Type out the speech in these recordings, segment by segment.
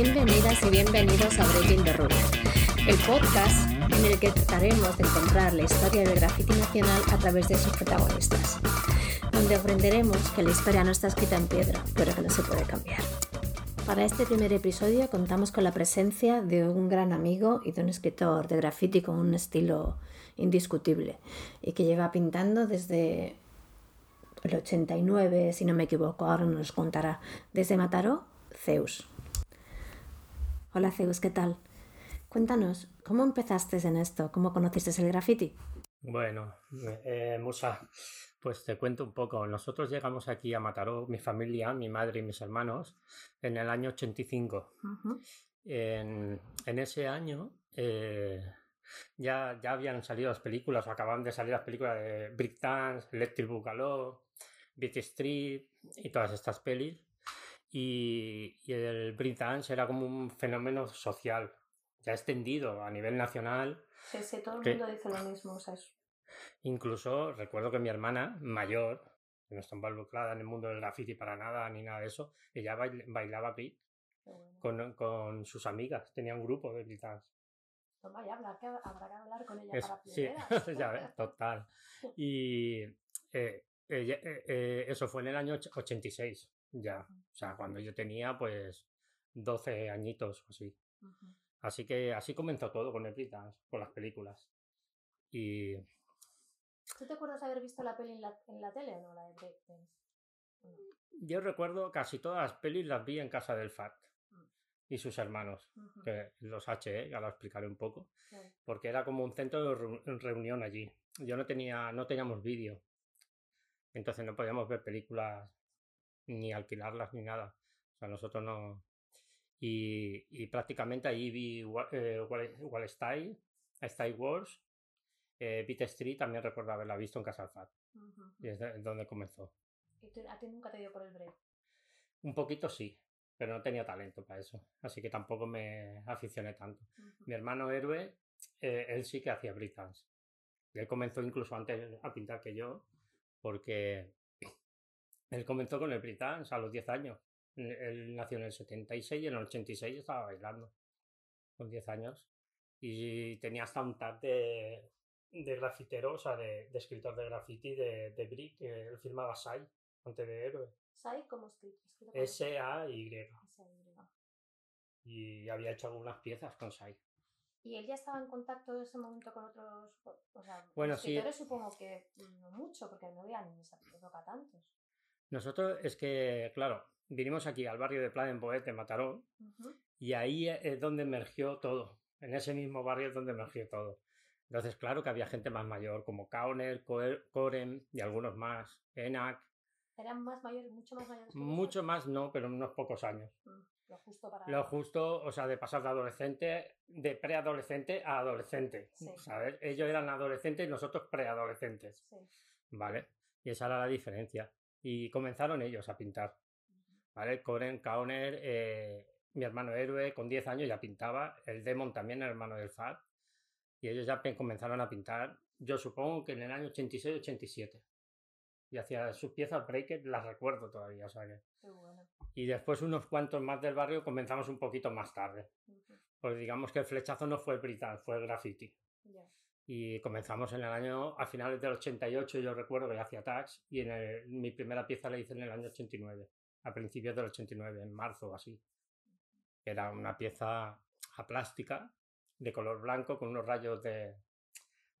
Bienvenidas y bienvenidos a Breaking the Rules, el podcast en el que trataremos de encontrar la historia del graffiti nacional a través de sus protagonistas, donde aprenderemos que la historia no está escrita en piedra, pero que no se puede cambiar. Para este primer episodio contamos con la presencia de un gran amigo y de un escritor de graffiti con un estilo indiscutible y que lleva pintando desde el 89, si no me equivoco, ahora nos contará, desde Mataró, Zeus. Hola Zeus, ¿qué tal? Cuéntanos, ¿cómo empezaste en esto? ¿Cómo conociste el graffiti? Bueno, eh, Musa, pues te cuento un poco. Nosotros llegamos aquí a Mataró, mi familia, mi madre y mis hermanos, en el año 85. en, en, ese año eh, ya, ya habían salido las películas, o acababan de salir las películas de Brick Dance, Electric Boogaloo, Beat Street y todas estas pelis. Y, y el Dance era como un fenómeno social, ya extendido a nivel nacional. Sí, sí, todo el mundo dice lo mismo. O sea, Incluso recuerdo que mi hermana mayor, que no está involucrada en el mundo del graffiti para nada ni nada de eso, ella bailaba beat con, con, sus amigas, tenía un grupo de beat dance. Toma, ya habrá que, habrá que hablar con ella para Sí, ya ves, total. Y eh, eh, eh, eso fue en el año 86, ya. O sea, cuando yo tenía pues 12 añitos o así. Así que así comenzó todo con el con las películas. Y ¿Tú te acuerdas haber visto la peli en la, en la tele o no, la de Breakdance? Yo recuerdo casi todas las pelis las vi en casa del FAT mm. y sus hermanos, que los H, ya lo explicaré un poco, porque era como un centro de reunión allí. Yo no tenía, no teníamos vídeo, entonces no podíamos ver películas ni alquilarlas ni nada. O sea, nosotros no. Y, y prácticamente allí vi eh, Wall, Style, Style Wars eh, Beat Street también recuerdo haberla visto en Casa Alfat. Y es, donde comenzó. ¿Y a ti nunca te dio por el break? Un poquito sí, pero no tenía talento para eso. Así que tampoco me aficioné tanto. Mi hermano héroe, eh, él sí que hacía break dance. Y él comenzó incluso antes a pintar que yo, porque él comenzó con el break dance a los 10 años. Él nació en el 76 y en el 86 estaba bailando con 10 años. Y tenía hasta un tag de, de grafitero, o sea, de, de escritor de graffiti de, de Brick, que él firmaba Sai, antes de Héroe. ¿Sai como escritor? S-A-Y. Y había hecho algunas piezas con Sai. ¿Y él ya estaba en contacto en ese momento con otros o sea, bueno, escritores? Supongo que no mucho, porque no había ni esa época tantos. Nosotros es que, claro, vinimos aquí al barrio de Plan en Mataró, y ahí es donde emergió todo. En ese mismo barrio es donde emergió todo. Entonces, claro que había gente más mayor, como Kauner, Koren y algunos más, Enak. ¿Eran más mayores, mucho más mayores? mucho más no, pero unos pocos años. Mm, lo justo para... Lo justo, o sea, de pasar de adolescente, de preadolescente a adolescente. ¿Sabes? Ellos eran adolescentes y nosotros preadolescentes. Sí. ¿Vale? Y esa era la diferencia. Y comenzaron ellos a pintar. ¿Vale? Koren, Kauner, eh, mi hermano héroe, con 10 años ya pintaba. El Demon también, el hermano del Fat y ellos ya comenzaron a pintar, yo supongo que en el año 86-87. Y hacia sus piezas breaker las recuerdo todavía, o sea que... Y después unos cuantos más del barrio comenzamos un poquito más tarde. Pues digamos que el flechazo no fue el brital, fue el graffiti. Y comenzamos en el año, a finales del 88 yo recuerdo que hacía tags y en mi primera pieza la hice en el año 89, a principios del 89, en marzo o así. Era una pieza a plástica de color blanco con unos rayos de,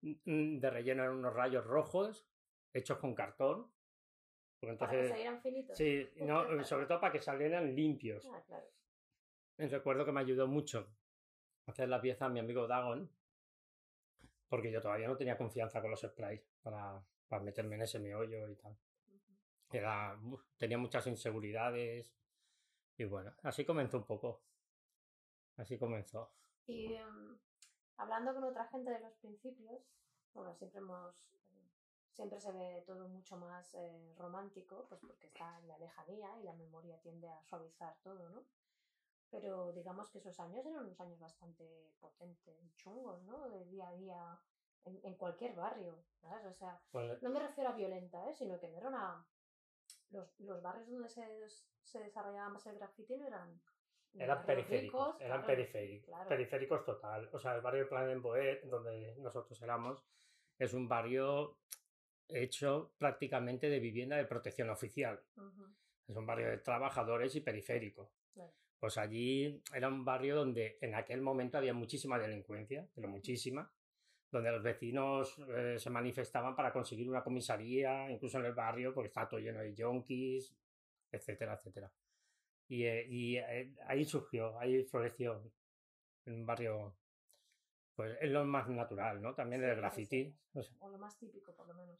mm, de relleno en unos rayos rojos hechos con cartón. entonces, ¿Para que salieran finitos? Sí, no, sobre todo para que salieran limpios. Ah, claro. Recuerdo que me ayudó mucho hacer la pieza a mi amigo Dagon, porque yo todavía no tenía confianza con los sprays para, para meterme en ese meollo y tal. Era, tenía muchas inseguridades y bueno, así comenzó un poco. Así comenzó. Y em, hablando con otra gente de los principios, bueno, siempre hemos siempre se ve todo mucho más eh, romántico, pues porque está en la lejanía y la memoria tiende a suavizar todo, ¿no? Pero digamos que esos años eran unos años bastante potentes chungos, ¿no? De día a día en, en cualquier barrio, ¿sabes? O sea, pues no me refiero a violenta, ¿eh? Sino que no era una... Los, los barrios donde se, se desarrollaba más el graffiti no eran eran periféricos, eran periféricos, periféricos total. O sea, el barrio Plan en Boet, donde nosotros éramos, es un barrio hecho prácticamente de vivienda de protección oficial. Es un barrio de trabajadores y periférico. Pues allí era un barrio donde en aquel momento había muchísima delincuencia, pero muchísima, donde los vecinos eh, se manifestaban para conseguir una comisaría, incluso en el barrio, porque está todo lleno de yonkis, etcétera, etcétera. Y, eh, y eh, ahí surgió, ahí floreció en un barrio, pues es lo más natural, ¿no? También el graffiti. O lo más típico, por lo menos,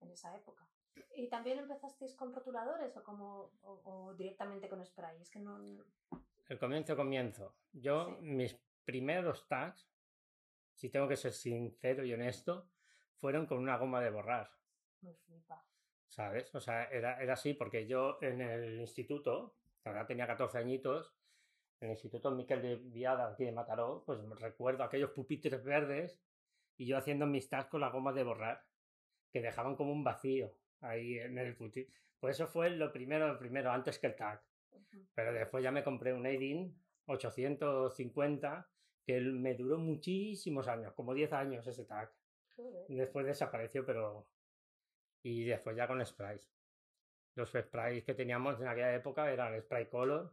en esa época. ¿Y también empezasteis con rotuladores o, como, o, directamente con spray? Es que no... El comienzo, comienzo. Yo, mis primeros tags, si tengo que ser sincero y honesto, fueron con una goma de borrar. Me flipa. ¿Sabes? O sea, era, era así porque yo en el instituto, ahora tenía 14 añitos, en el Instituto Miquel de Viada, aquí de Mataró, pues recuerdo aquellos pupitres verdes y yo haciendo mis tags con la goma de borrar, que dejaban como un vacío ahí en el puti. Pues eso fue lo primero, lo primero, antes que el tag. Pero después ya me compré un Aidin 850, que me duró muchísimos años, como 10 años ese tag. Después desapareció, pero... Y después ya con sprays. Los sprays que teníamos en aquella época eran Spray Color,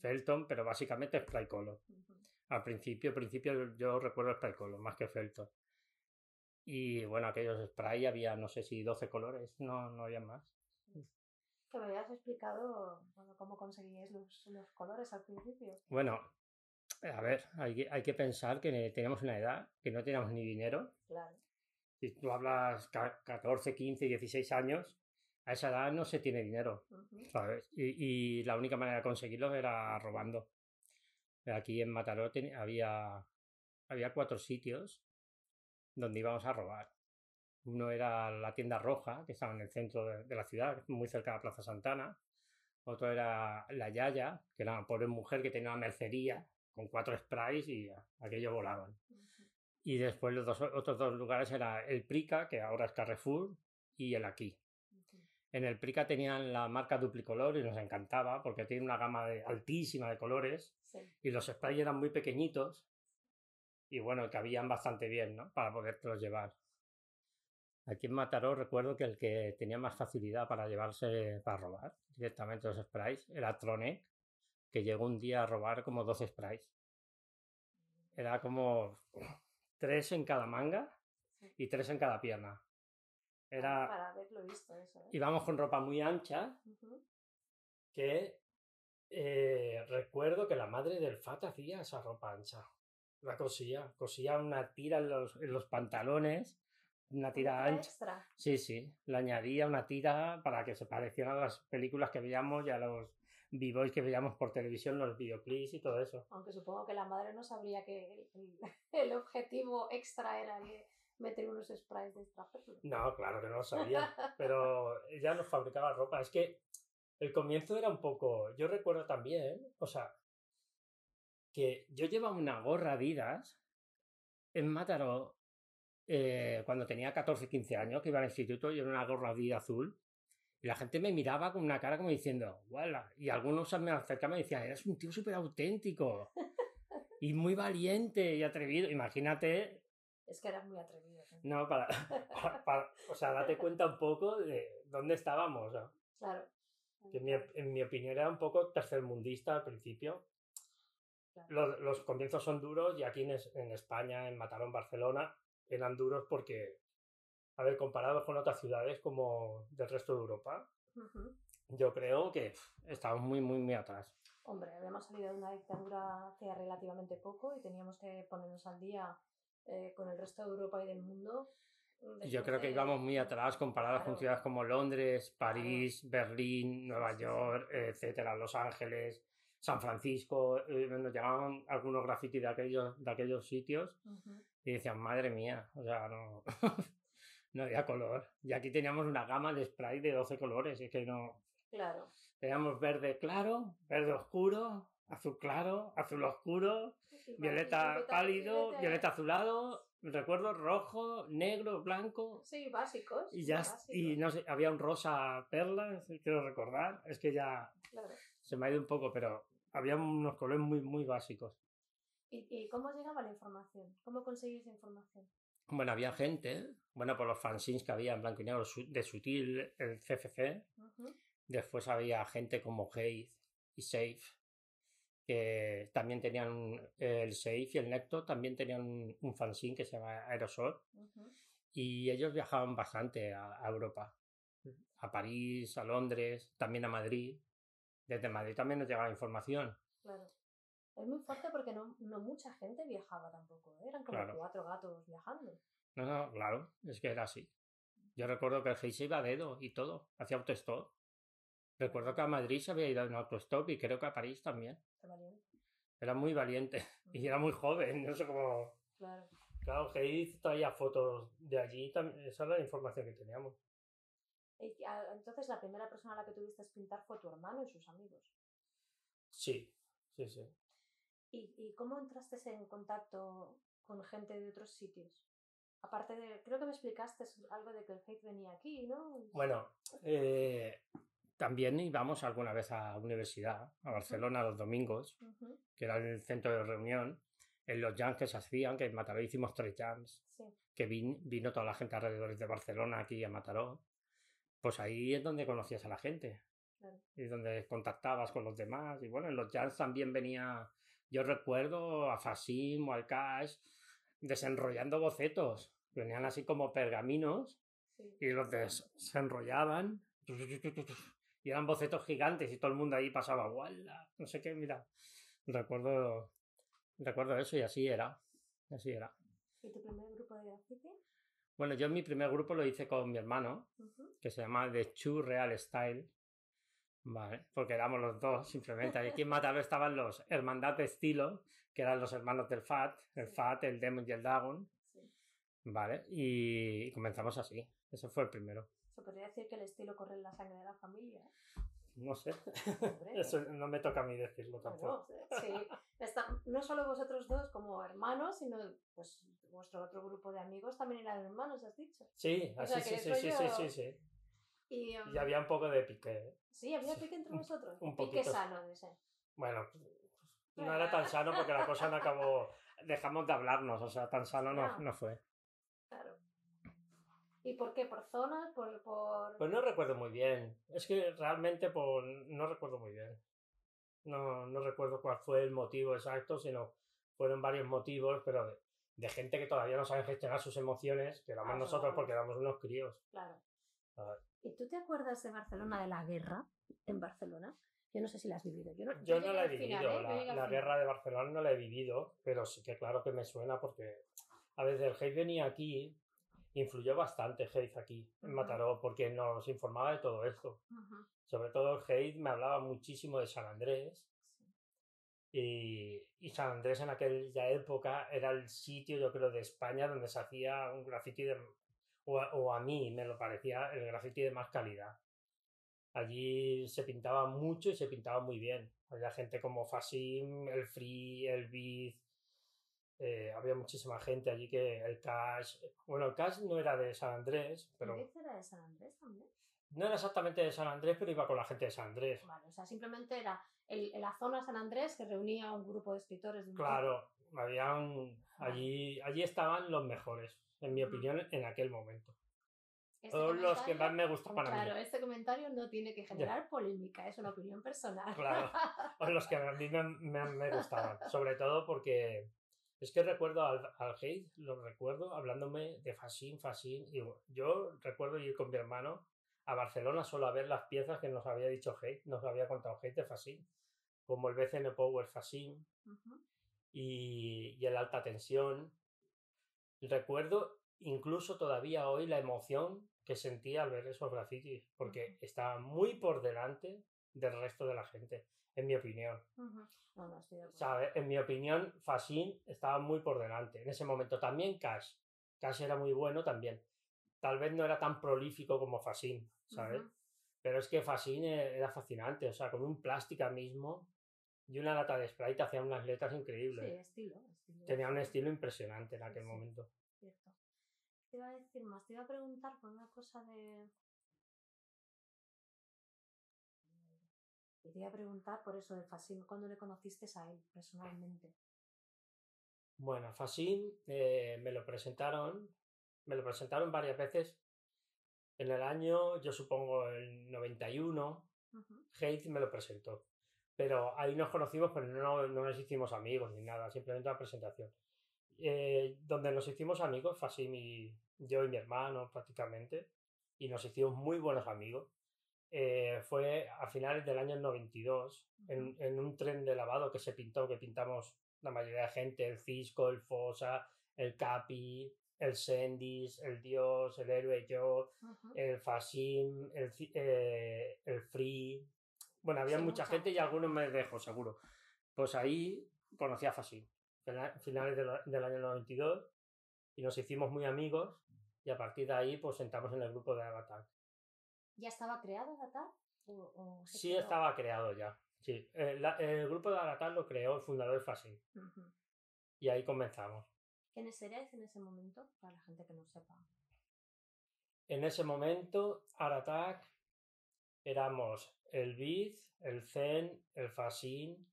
Felton, pero básicamente Spray Color. Al principio, principio yo recuerdo Spray Color más que Felton. Y bueno, aquellos spray había, no sé si 12 colores, no, no había más. Que me habías explicado cómo conseguíais los, los, colores al principio. Bueno, a ver, hay que, hay que pensar que tenemos una edad, que no teníamos ni dinero. Claro. Si tú hablas 14, 15, 16 años, a esa edad no se tiene dinero, ¿sabes? Y, y, la única manera de conseguirlo era robando. Aquí en Mataró había, había cuatro sitios donde íbamos a robar. Uno era la tienda roja, que estaba en el centro de, la ciudad, muy cerca de la Plaza Santana. Otro era la Yaya, que era una pobre mujer que tenía una mercería con cuatro sprays y aquello volaban. Y después los dos, otros dos lugares era el Prica, que ahora es Carrefour, y el Aquí. En el Prica tenían la marca Duplicolor y nos encantaba porque tiene una gama altísima de colores y los sprays eran muy pequeñitos y bueno, cabían bastante bien, ¿no? Para podértelos llevar. Aquí en Mataró recuerdo que el que tenía más facilidad para llevarse, para robar directamente los sprays, era Tronek, que llegó un día a robar como 12 sprays. Era como tres en cada manga y tres en cada pierna. Era... Para haberlo visto eso. ¿eh? Íbamos con ropa muy ancha que eh, recuerdo que la madre del Fat hacía esa ropa ancha la cosía, cosía una tira en los, en los pantalones, una tira ancha. Extra. Sí, sí, le añadía una tira para que se parecieran a las películas que veíamos y a los b-boys que veíamos por televisión, los videoclips y todo eso. Aunque supongo que la madre no sabría que el, objetivo extra era meter unos sprays de extra No, claro que no lo sabía, pero ella nos fabricaba ropa. Es que el comienzo era un poco, yo recuerdo también, o sea, que yo llevaba una gorra Adidas en Mataró eh, cuando tenía 14, 15 años, que iba al instituto, y era una gorra Adidas azul. Y la gente me miraba con una cara como diciendo, ¡Wala! Y algunos me acercaban y me decían, eres un tío súper auténtico. y muy valiente y atrevido. Imagínate. Es que eras muy atrevido. No, para, O sea, date cuenta un poco de dónde estábamos. Claro. Que en mi, en mi opinión era un poco tercermundista al principio. Los, los, comienzos son duros y aquí en, en España, en Mataró, Barcelona, eran duros porque, a ver, comparados con otras ciudades como del resto de Europa, yo creo que estamos muy, muy, muy atrás. Hombre, habíamos salido de una dictadura hace relativamente poco y teníamos que ponernos al día eh, con el resto de Europa y del mundo. Yo creo que íbamos muy atrás comparados con ciudades como Londres, París, Berlín, Nueva York, etcétera, Los Ángeles. San Francisco, eh, nos llegaban algunos grafitis de aquellos, de aquellos sitios y decían, madre mía, o sea, no, no había color. Y aquí teníamos una gama de spray de 12 colores, y es que no... Claro. Teníamos verde claro, verde oscuro, azul claro, azul oscuro, violeta, pálido, violeta azulado, recuerdo rojo, negro, blanco. Sí, básicos. Y ya, y no sé, había un rosa perla, quiero recordar, es que ya se me ha ido un poco, pero había unos colores muy, muy básicos. ¿Y, ¿Y, cómo llegaba la información? ¿Cómo conseguís información? Bueno, había gente, bueno, por los fanzines que había en blanco y negro de Sutil, el CFC. Después había gente como Haze y Safe, que también tenían el Safe y el Necto, también tenían un, fanzine que se llama Aerosol. Y ellos viajaban bastante a, Europa, a París, a Londres, también a Madrid. Desde Madrid también nos llegaba información. Claro. Es muy fuerte porque no, no mucha gente viajaba tampoco. ¿eh? Eran como cuatro gatos viajando. No, no, claro, es que era así. Yo recuerdo que el Heise iba a dedo y todo, hacía autostop. Recuerdo que a Madrid se había ido en autostop y creo que a París también. Era muy valiente y era muy joven, no sé cómo. Claro. Claro, Hayes traía fotos de allí, esa era la información que teníamos. Entonces, la primera persona a la que tuviste pintar fue tu hermano y sus amigos. Sí, sí, sí. ¿Y, y cómo entraste en contacto con gente de otros sitios? Aparte de, creo que me explicaste algo de que el hate venía aquí, ¿no? Bueno, eh, también íbamos alguna vez a la universidad, a Barcelona los domingos, que era el centro de reunión, en los jams que se hacían, que en Mataró hicimos tres jams, que vino toda la gente alrededor de Barcelona aquí a Mataró. Pues ahí es donde conocías a la gente. Y donde contactabas con los demás. Y bueno, en los jams también venía, yo recuerdo a Fasim o al Cash desenrollando bocetos. Venían así como pergaminos y los desenrollaban y eran bocetos gigantes y todo el mundo ahí pasaba, ¡guala! No sé qué, mira. Recuerdo, recuerdo eso y así era. Así era. ¿Y tu primer grupo de graffiti? Bueno, yo mi primer grupo lo hice con mi hermano, que se llama The Chu Real Style. Vale, porque éramos los dos, simplemente. Aquí en Mataró estaban los Hermandad de Estilo, que eran los hermanos del FAT, el FAT, el Demon y el Dagon. Vale, y comenzamos así. Ese fue el primero. Se podría decir que el estilo corre en la sangre de la familia. No sé. Eso no me toca a mí decirlo tampoco. sí. no solo vosotros dos como hermanos, sino pues vuestro otro grupo de amigos también eran hermanos, has dicho. Sí, así sí, sí, sí, sí, sí, sí, Y, um, había un poco de pique. ¿eh? Sí, había pique entre vosotros. un poquito. Pique sano ese. Bueno, no era tan sano porque la cosa no acabó. Dejamos de hablarnos, o sea, tan sano no, no fue. ¿Y por qué? ¿Por zonas? ¿Por, por... Pues no recuerdo muy bien. Es que realmente por... no recuerdo muy bien. No, no recuerdo cuál fue el motivo exacto, sino fueron varios motivos, pero de, gente que todavía no sabe gestionar sus emociones, que éramos nosotros porque éramos unos críos. Claro. ¿Y tú te acuerdas de Barcelona, de la guerra en Barcelona? Yo no sé si la has vivido. Yo no, yo no la he vivido. ¿eh? La, guerra de Barcelona no la he vivido, pero sí que claro que me suena porque a veces el hate venía aquí influyó bastante Hayes aquí en Mataró porque nos informaba de todo esto. Sobre todo Hayes me hablaba muchísimo de San Andrés. Y, y, San Andrés en aquella época era el sitio, yo creo, de España donde se hacía un graffiti de, o, o a mí me lo parecía el graffiti de más calidad. Allí se pintaba mucho y se pintaba muy bien. Había gente como Fasim, el Free, el Biz, eh, había muchísima gente allí que el Cash. Bueno, el Cash no era de San Andrés, pero. ¿El era de San Andrés también? No era exactamente de San Andrés, pero iba con la gente de San Andrés. Vale, o sea, simplemente era el, la zona San Andrés que reunía a un grupo de escritores. De claro, había allí, allí estaban los mejores, en mi opinión, en aquel momento. Este Todos los que más me gustaban claro, a mí. Claro, este comentario no tiene que generar polémica, es una opinión personal. Claro, o los que a mí me, me, me gustaban, sobre todo porque es que recuerdo al, al Hate, lo recuerdo hablándome de Fasín, Fasín. Y yo recuerdo ir con mi hermano a Barcelona solo a ver las piezas que nos había dicho Hate, nos había contado Hate de Fasín, como el BCN Power Fasín y, y el alta tensión. Recuerdo incluso todavía hoy la emoción que sentía al ver esos grafitis, porque estaba muy por delante del resto de la gente en mi opinión. En mi opinión, Fasin estaba muy por delante. En ese momento también Cash. Cash era muy bueno también. Tal vez no era tan prolífico como Fasin, ¿sabes? Pero es que Fasin e, era fascinante. O sea, con un plástica mismo y una lata de Sprite hacía unas letras increíbles. Tenía un estilo impresionante en aquel momento. Cierto. Te iba a decir más, te iba a preguntar por una cosa de Quería preguntar por eso de Fasim, ¿cuándo le conociste a él personalmente? Bueno, Fasim eh, me lo presentaron, me lo presentaron varias veces. En el año, yo supongo el 91, uh me lo presentó. Pero ahí nos conocimos, pero no, no nos hicimos amigos ni nada, simplemente la presentación. Eh, donde nos hicimos amigos, Fasim y yo y mi hermano prácticamente, y nos hicimos muy buenos amigos. Eh, fue a finales del año 92, en, en, un tren de lavado que se pintó, que pintamos la mayoría de gente, el Cisco, el Fosa, el Capi, el Sendis, el Dios, el Héroe Yo, el Fasim, el, eh, el Free. Bueno, había mucha, gente y algunos me dejó, seguro. Pues ahí conocí a Fasim, finales del año 92, y nos hicimos muy amigos, y a partir de ahí pues sentamos en el grupo de Avatar. ¿Ya estaba creado Avatar? sí, estaba creado ya. Sí, el, el grupo de Avatar lo creó el fundador Fasim. Y ahí comenzamos. ¿Quiénes erais en ese momento? Para la gente que no sepa. En ese momento, Aratak éramos el Biz, el Zen, el Fasin,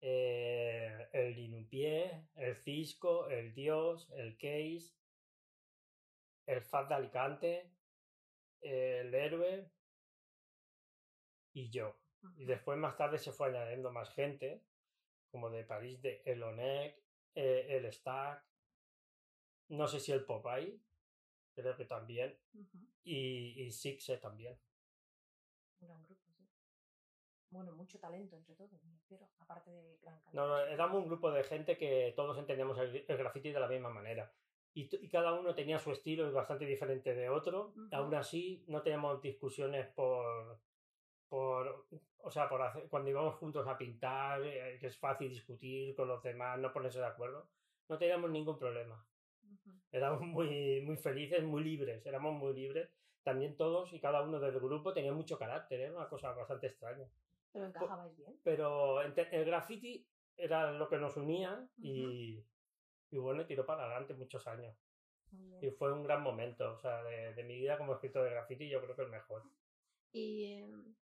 eh, el Linupie, el Cisco, el Dios, el Case, el Fat de Alicante, el Héroe y yo. Y después más tarde se fue añadiendo más gente, como de París, de Elonec, eh, el Stack, no sé si el Popeye, creo que también, y, y Sixe también. Un gran grupo, sí. Bueno, mucho talento entre todos, me refiero, aparte de gran No, no, éramos un grupo de gente que todos entendíamos el, graffiti de la misma manera. Y, y, cada uno tenía su estilo bastante diferente de otro. Aún así, no teníamos discusiones por, por, o sea, por hacer, cuando íbamos juntos a pintar, eh, que es fácil discutir con los demás, no ponerse de acuerdo, no teníamos ningún problema. Éramos muy, muy felices, muy libres, éramos muy libres. También todos y cada uno del grupo tenía mucho carácter, era una cosa bastante extraña. Pero encajabais bien. Pero el graffiti era lo que nos unía y, y bueno, tiró para adelante muchos años. Y fue un gran momento, o sea, de, de, mi vida como escritor de graffiti yo creo que el mejor. Y em,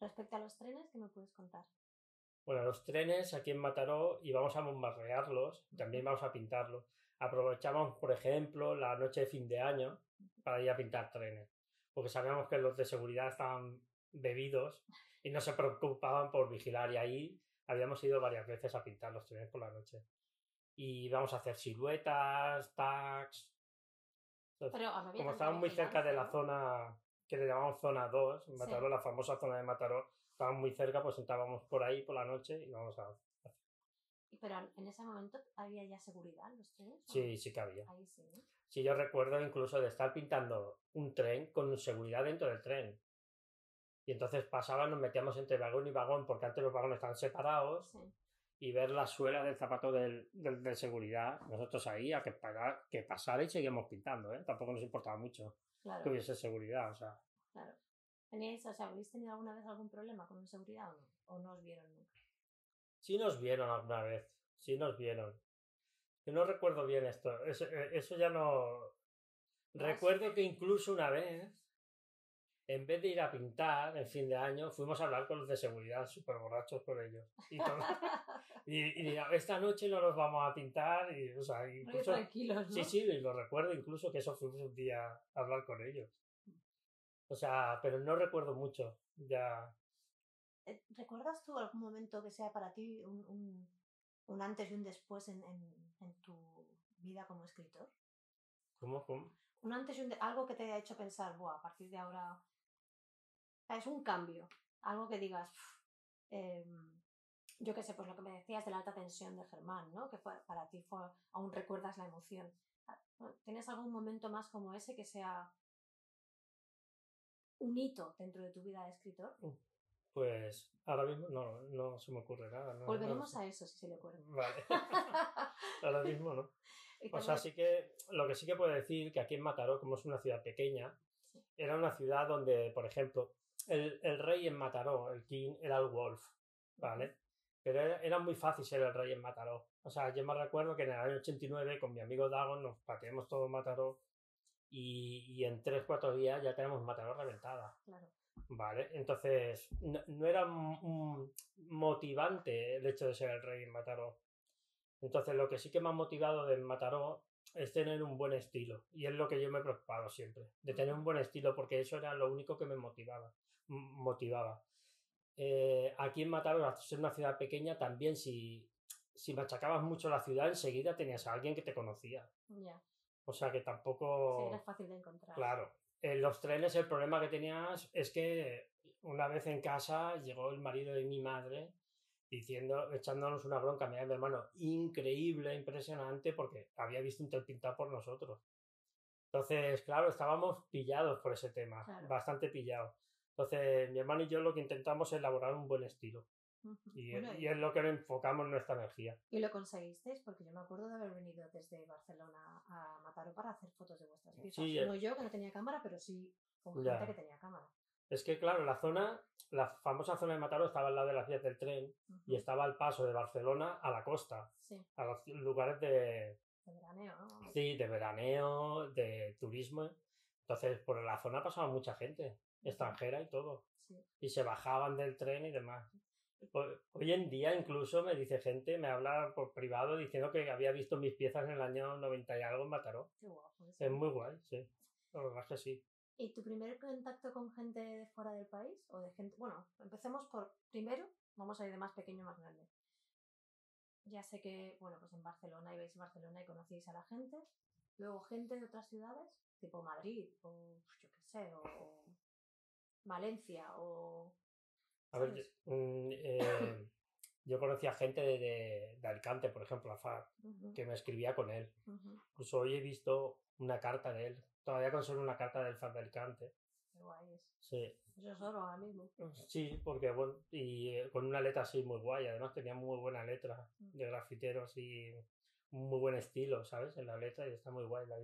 respecto a los trenes, ¿qué me puedes contar? Bueno, los trenes aquí en Mataró y vamos a bombardearlos, también vamos a pintarlos. Aprovechamos, por ejemplo, la noche de fin de año para ir a pintar trenes, porque sabíamos que los de seguridad estaban bebidos y no se preocupaban por vigilar y ahí habíamos ido varias veces a pintar los trenes por la noche. Y vamos a hacer siluetas, tags. Pero, como estaban muy cerca de la zona que le llamamos zona 2, en Mataró, la famosa zona de Mataró, estaban muy cerca, pues sentábamos por ahí por la noche y vamos a pero en ese momento había ya seguridad en los trenes. Sí, sí que había. Ahí sí. Sí, yo recuerdo incluso de estar pintando un tren con seguridad dentro del tren. Y entonces pasaba, nos metíamos entre vagón y vagón, porque antes los vagones estaban separados, y ver la suela del zapato del, del, de seguridad, nosotros ahí a que, pagar, que pasara y seguíamos pintando, ¿eh? Tampoco nos importaba mucho que hubiese seguridad, o sea. Claro. ¿Teníais, o sea, ¿habéis tenido alguna vez algún problema con seguridad o no? ¿O no os vieron nunca? Sí nos vieron alguna vez, sí nos vieron. Yo no recuerdo bien esto, eso, eh, eso ya no... Recuerdo que incluso una vez, en vez de ir a pintar en fin de año, fuimos a hablar con los de seguridad, súper borrachos por ellos. Y, y, y, esta noche no nos vamos a pintar. Y, o sea, incluso, tranquilos, ¿no? Sí, sí, lo recuerdo incluso que eso fuimos un día a hablar con ellos. O sea, pero no recuerdo mucho. Ya. Eh, ¿Recuerdas tú algún momento que sea para ti un, un, un antes y un después en, en, en, tu vida como escritor? ¿Cómo? ¿Cómo? Un antes y un de, algo que te haya hecho pensar, Buah, a partir de ahora. Es un cambio. Algo que digas. Eh, yo qué sé, pues lo que me decías de la alta tensión de Germán, ¿no? Que fue, para ti fue, aún recuerdas la emoción. Ah, ¿Tienes algún momento más como ese que sea un hito dentro de tu vida de escritor? Pues ahora mismo no, no se me ocurre nada. No, Volveremos no a eso si se le ocurre. Vale. ahora mismo no. O sea, sí que lo que sí que puedo decir que aquí en Mataró, como es una ciudad pequeña, sí. era una ciudad donde, por ejemplo, el, el, rey en Mataró, el king, era el Wolf, ¿vale? Pero era, era, muy fácil ser el rey en Mataró. O sea, yo me recuerdo que en el año 89 con mi amigo Dagon nos pateamos todo Mataró y, y en 3-4 días ya tenemos Mataró reventada. Claro. ¿Vale? Entonces, no, era motivante el hecho de ser el rey en Mataró. Entonces, lo que sí que me ha motivado de Mataró es tener un buen estilo. Y es lo que yo me he preocupado siempre, de tener un buen estilo, porque eso era lo único que me motivaba. motivaba. Eh, aquí en Mataró, al ser una ciudad pequeña, también si, si machacabas mucho la ciudad, enseguida tenías a alguien que te conocía. O sea que tampoco. Sí, era fácil de encontrar. Claro. En los trenes el problema que tenías es que una vez en casa llegó el marido de mi madre diciendo, echándonos una bronca a mi hermano, increíble, impresionante, porque había visto un pintado por nosotros. Entonces, claro, estábamos pillados por ese tema, bastante pillados. Entonces, mi hermano y yo lo que intentamos es elaborar un buen estilo. Y, es lo que enfocamos nuestra energía. ¿Y lo conseguisteis? Porque yo me acuerdo de haber venido desde Barcelona a Mataró para hacer fotos de vuestras piezas. no eh. yo, que no tenía cámara, pero sí con gente que tenía cámara. Es que, claro, la zona, la famosa zona de Mataró estaba al lado de las vías del tren y estaba al paso de Barcelona a la costa, a los lugares de... De veraneo, ¿no? Sí, de veraneo, de turismo. Entonces, por la zona pasaba mucha gente, extranjera y todo. Y se bajaban del tren y demás. Hoy en día incluso me dice gente, me habla por privado diciendo que había visto mis piezas en el año 90 y algo en Mataró. es muy guay, sí. La verdad es que sí. ¿Y tu primer contacto con gente de fuera del país? O de gente. Bueno, empecemos por. Primero, vamos a ir de más pequeño a más grande. Ya sé que, bueno, pues en Barcelona ibais a Barcelona y conocíais a la gente. Luego, gente de otras ciudades, tipo Madrid, o yo qué sé, o Valencia, o. A ver, mm, eh, yo conocía gente de, de, Alicante, por ejemplo, a Far, que me escribía con él. Incluso hoy he visto una carta de él Todavía conservo una carta del FAB de Alicante. Qué guay es. Sí. Eso es oro ahora mismo. Sí, porque bueno, y eh, con una letra así muy guay. Además tenía muy buena letra mm. de grafiteros y un muy buen estilo, ¿sabes? En la letra y está muy guay. La,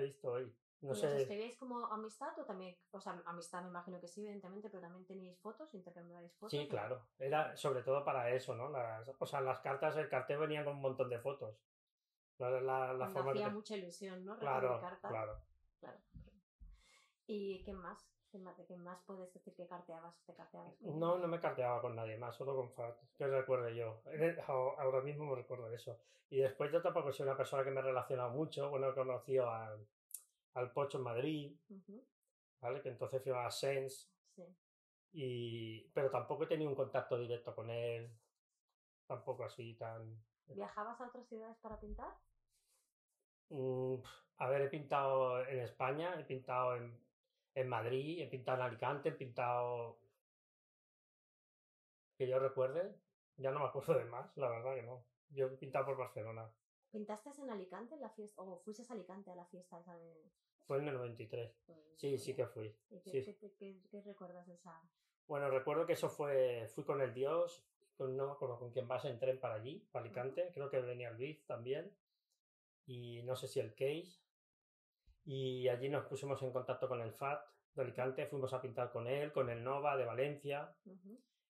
he visto hoy. No sé. ¿Os escribíais como amistad o también, o sea, amistad me imagino que sí, evidentemente, pero también teníais fotos, intercambiabais fotos? Sí, claro. Era sobre todo para eso, ¿no? Las, o sea, las cartas, el cartel venía con un montón de fotos. La, la, la forma hacía mucha ilusión, ¿no? Claro, claro. Claro. ¿Y qué más? ¿Qué más, puedes decir que carteabas? ¿Te carteabas no, no me carteaba con nadie más, solo con Fat, que recuerde yo. Ahora mismo me recuerdo eso. Y después yo tampoco soy una persona que me he relacionado mucho. Bueno, he conocido al, al Pocho en Madrid, ¿vale? Que entonces fui a Sense. Sí. Y, pero tampoco he tenido un contacto directo con él. Tampoco así tan... ¿Viajabas a otras ciudades para pintar? Mm, a ver, he pintado en España, he pintado en, en Madrid, he pintado en Alicante, he pintado. Que yo recuerde, ya no me acuerdo de más, la verdad que no. Yo he pintado por Barcelona. ¿Pintaste en Alicante en la fiesta? ¿O fuiste a Alicante a la fiesta de.? Fue en el 93. Pues, sí, sí que fui. qué, qué, recuerdas de esa.? Bueno, recuerdo que eso fue. Fui con el Dios, con, no me acuerdo con quién vas en tren para allí, para Alicante. Creo que venía Luis también. Y no sé si el Case y allí nos pusimos en contacto con el FAT de Alicante, fuimos a pintar con él, con el Nova de Valencia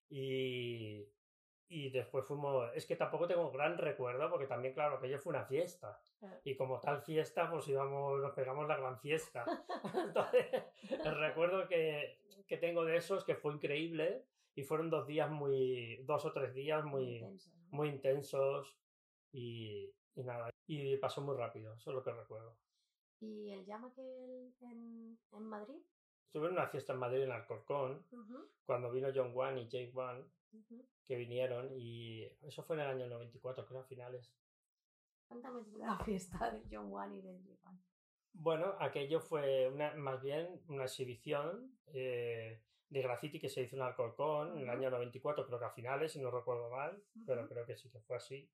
y, y después fuimos, es que tampoco tengo gran recuerdo porque también claro que yo fue una fiesta y como tal fiesta pues íbamos, nos pegamos la gran fiesta. Entonces el recuerdo que, que tengo de eso es que fue increíble y fueron dos días muy, dos o tres días muy, muy, intensos y, y nada, y pasó muy rápido, eso es lo que recuerdo. ¿Y el llama que en, en Madrid? Estuve en una fiesta en Madrid en Alcorcón, cuando vino John Wan y Jake Wan, que vinieron, y eso fue en el año 94, creo, a finales. Cuéntame la fiesta de John Wan y de Jake Wan. Bueno, aquello fue una, más bien una exhibición eh, de graffiti que se hizo en Alcorcón en el año 94, creo que a finales, si no recuerdo mal, pero creo que sí que fue así.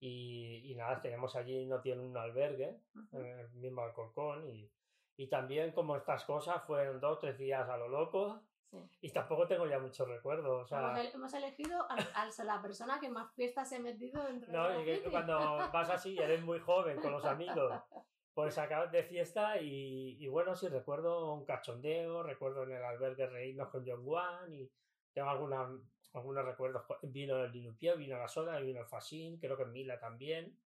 Y, nada, tenemos allí, no tiene un albergue, en el mismo Alcorcón, y, y también como estas cosas fueron dos, tres días a lo loco, Y tampoco tengo ya muchos recuerdos. O sea... hemos, elegido a, la persona que más fiestas se ha metido dentro no, de cuando vas así, eres muy joven con los amigos, pues acabas de fiesta y, y, bueno, sí recuerdo un cachondeo, recuerdo en el albergue reírnos con John Wan y tengo alguna algunos recuerdos, vino el Linupio, vino la Soda, vino el Fasín, creo que Mila también,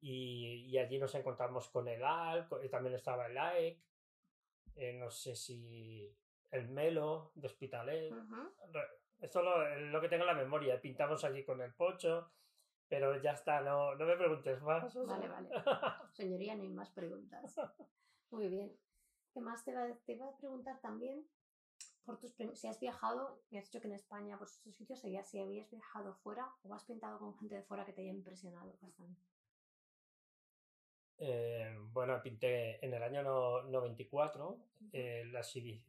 y, y, allí nos encontramos con el Al, también estaba el AEC, eh, no sé si el Melo de Hospitalet. Esto es lo, que tengo en la memoria. Pintamos allí con el pocho, pero ya está, no, no me preguntes más. Vale, vale. Señoría, no hay más preguntas. Muy bien. ¿Qué más te va, te a preguntar también? Por tus si has viajado, me has dicho que en España, por sus sitios, si habías viajado fuera o has pintado con gente de fuera que te haya impresionado bastante. Eh, bueno, pinté en el año 94 eh,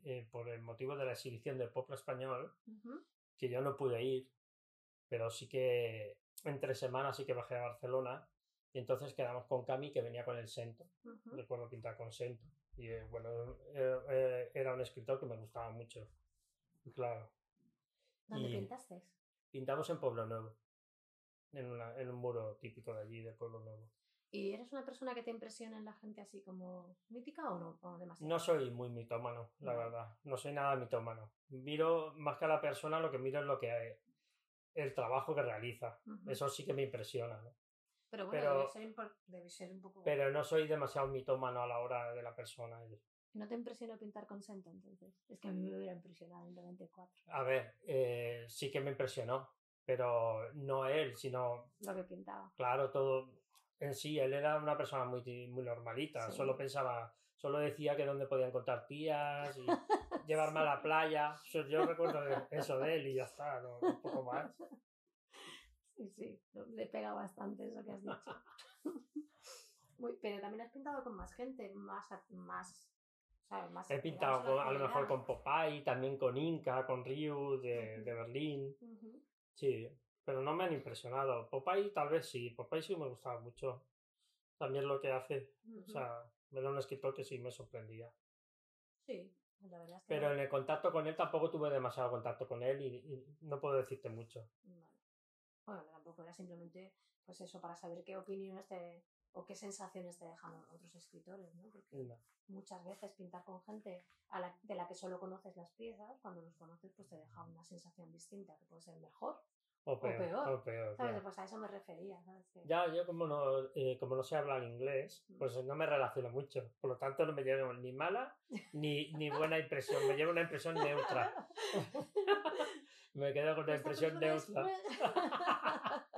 eh, por el motivo de la exhibición del Poplo Español, que yo no pude ir, pero sí que entre semanas sí que bajé a Barcelona y entonces quedamos con Cami que venía con el Sento. Recuerdo pintar con Sento. Y bueno, era un escritor que me gustaba mucho. Claro. ¿Dónde pintaste? Pintamos en Pueblo Nuevo, en, en un muro típico de allí, de Pueblo Nuevo. ¿Y eres una persona que te impresiona en la gente así como mítica o no? demasiado? No soy muy mitómano, la verdad. No soy nada mitómano. Miro más que a la persona, lo que miro es lo que el trabajo que realiza. Eso sí que me impresiona, ¿no? Pero bueno, debe, ser, un poco. Pero no soy demasiado mitómano a la hora de la persona. ¿No te impresionó pintar con Sento entonces? Es que a mí me hubiera impresionado en 94. A ver, eh, sí que me impresionó, pero no él, sino. Lo que pintaba. Claro, todo en sí, él era una persona muy, muy normalita, solo pensaba, solo decía que dónde podía encontrar tías y llevarme a la playa. Yo recuerdo eso de él y ya está, no, un poco más. Sí, sí, le pega bastante eso que has dicho. pero también has pintado con más gente, más, más más He pintado a lo mejor con Popeye, también con Inca, con Ryu de, de Berlín. Sí, pero no me han impresionado. Popeye tal vez sí, Popeye sí me gustaba mucho. También lo que hace. O sea, era un escritor que sí me sorprendía. Sí, la verdad. Pero en el contacto con él tampoco tuve demasiado contacto con él y, no puedo decirte mucho. Bueno, tampoco era simplemente pues eso, para saber qué opiniones te, o qué sensaciones te dejan otros escritores, ¿no? Porque muchas veces pintar con gente a la, de la que solo conoces las piezas, cuando los conoces, pues te deja una sensación distinta, que puede ser mejor o peor. O peor. ¿Sabes? Pues a eso me refería. ¿sabes? Ya, yo como no, eh, como no sé hablar inglés, mm. pues no me relaciono mucho. Por lo tanto, no me llevo ni mala ni, ni buena impresión. Me llevo una impresión neutra. me quedo con una impresión neutra.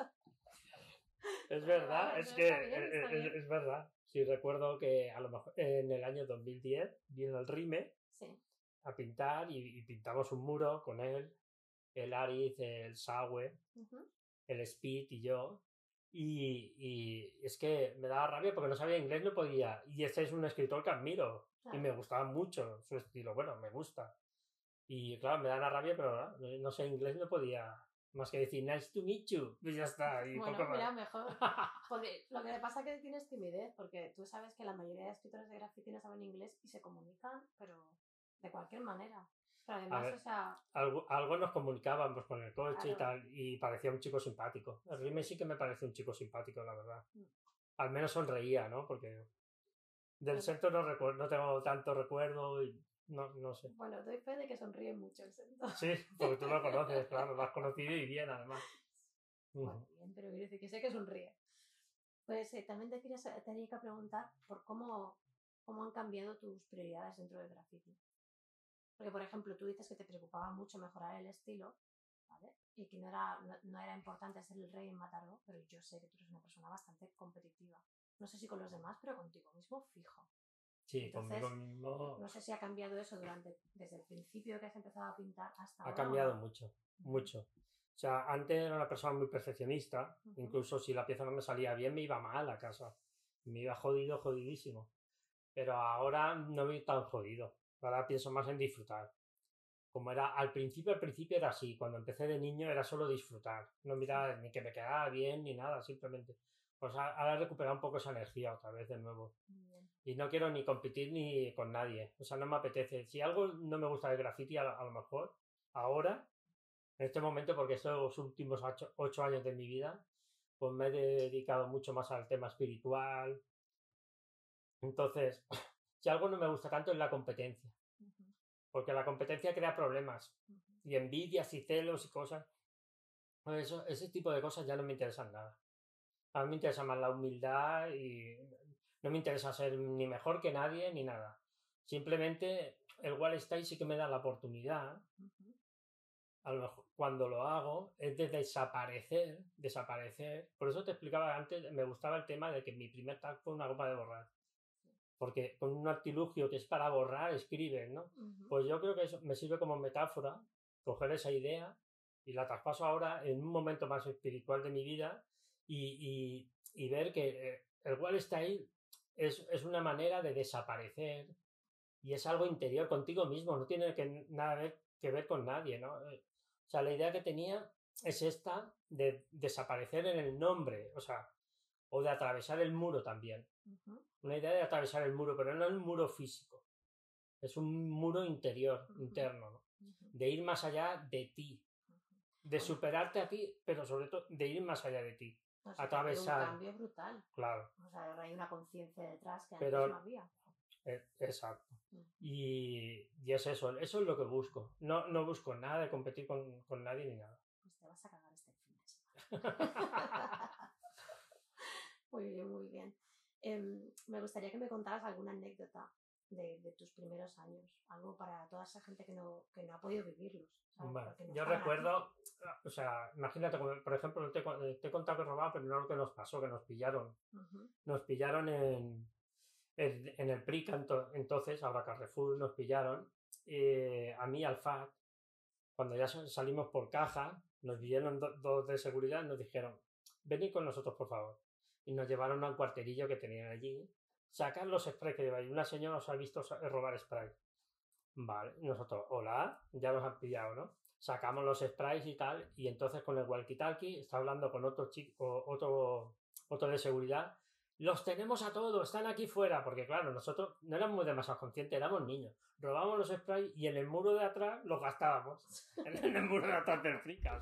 es verdad, es que es, es, verdad. Sí, recuerdo que a lo mejor en el año 2010 vino el Rime a pintar y pintamos un muro con él el Aris, el Sawe, el Speed y yo. Y, es que me daba rabia porque no sabía inglés, no podía. Y ese es un escritor que admiro y me gustaba mucho su estilo. Bueno, me gusta. Y claro, me da la rabia, pero no, sé inglés, no podía más que decir nice to meet you. Y ya está. Y bueno, mira, mejor. lo que le pasa es que tienes timidez, porque tú sabes que la mayoría de escritores de graffiti no saben inglés y se comunican, pero de cualquier manera algo, nos comunicábamos con el coche y tal, y parecía un chico simpático. El Rime sí que me parece un chico simpático, la verdad. Mm. Al menos sonreía, ¿no? Porque del centro no, no tengo tanto recuerdo y no, no sé. Bueno, doy fe de que sonríe mucho el centro. Sí, porque tú lo conoces, claro, lo has conocido y bien, además. Bueno, bien, pero quiero decir que sé que sonríe. Pues eh, también te quería, que preguntar por cómo, cómo han cambiado tus prioridades dentro del graffiti. Porque, por ejemplo, tú dices que te preocupaba mucho mejorar el estilo, ¿vale? Y que no era, no, era importante ser el rey en Mataró, pero yo sé que tú eres una persona bastante competitiva. No sé si con los demás, pero contigo mismo fijo. Sí, conmigo mismo. No sé si ha cambiado eso durante, desde el principio que has empezado a pintar hasta ahora. Ha cambiado mucho, mucho. O sea, antes era una persona muy perfeccionista, incluso si la pieza no me salía bien me iba mal a casa. Me iba jodido, jodidísimo. Pero ahora no me tan jodido. Ahora pienso más en disfrutar. Como era al principio, al principio era así. Cuando empecé de niño era solo disfrutar. No mirar ni que me quedara bien ni nada, simplemente. Pues ahora he recuperado un poco esa energía otra vez de nuevo. Y no quiero ni competir ni con nadie. O sea, no me apetece. Si algo no me gusta del graffiti, a, lo mejor, ahora, en este momento, porque estos últimos ocho años de mi vida, pues me he dedicado mucho más al tema espiritual. Entonces, si algo no me gusta tanto es la competencia. Porque la competencia crea problemas. Y envidias y celos y cosas. Pues eso, ese tipo de cosas ya no me interesan nada. A mí me interesa más la humildad y no me interesa ser ni mejor que nadie ni nada. Simplemente el Wall Style sí que me da la oportunidad, a lo mejor cuando lo hago, es de desaparecer, desaparecer. Por eso te explicaba antes, me gustaba el tema de que mi primer tag fue una copa de borrar. Porque con un artilugio que es para borrar, escriben, ¿no? Pues yo creo que eso me sirve como metáfora, coger esa idea y la traspaso ahora en un momento más espiritual de mi vida y, y, ver que eh, el Wall Style es, es una manera de desaparecer, y es algo interior contigo mismo, no tiene que, nada que ver con nadie, ¿no? Eh, o sea, la idea que tenía es esta de desaparecer en el nombre, o sea, o de atravesar el muro también. Una idea de atravesar el muro, pero no es un muro físico, es un muro interior, interno, ¿no? De ir más allá de ti, de superarte a ti, pero sobre todo de ir más allá de ti. atravesar. un cambio brutal. Claro. O sea, hay una conciencia detrás que antes no había. Eh, exacto. Mm. Y, y, es eso, eso es lo que busco. No, no busco nada de competir con, con nadie ni nada. Pues te vas a cagar este fin de semana. muy bien, muy bien. Em, me gustaría que me contaras alguna anécdota de, de, tus primeros años, algo para toda esa gente que no, que no ha podido vivirlos. yo recuerdo, o sea, imagínate, por ejemplo, te, te he contado que robaba, pero no lo que nos pasó, que nos pillaron. Nos pillaron en, en, el PRIC entonces, ahora Carrefour nos pillaron, eh, a mí al FAT, cuando ya salimos por caja, nos vieron dos de seguridad y nos dijeron, venid con nosotros por favor. Y nos llevaron a un cuarterillo que tenían allí, sacar los sprays que lleváis. Una señora os ha visto robar spray. Vale, nosotros, hola, ya nos han pillado, ¿no? Sacamos los sprays y tal, y entonces con el walkie-talkie está hablando con otro chico, otro, otro de seguridad los tenemos a todos, están aquí fuera, porque claro, nosotros no éramos demasiado conscientes, éramos niños. Robábamos los sprays y en el muro de atrás los gastábamos. en el muro de atrás del frica,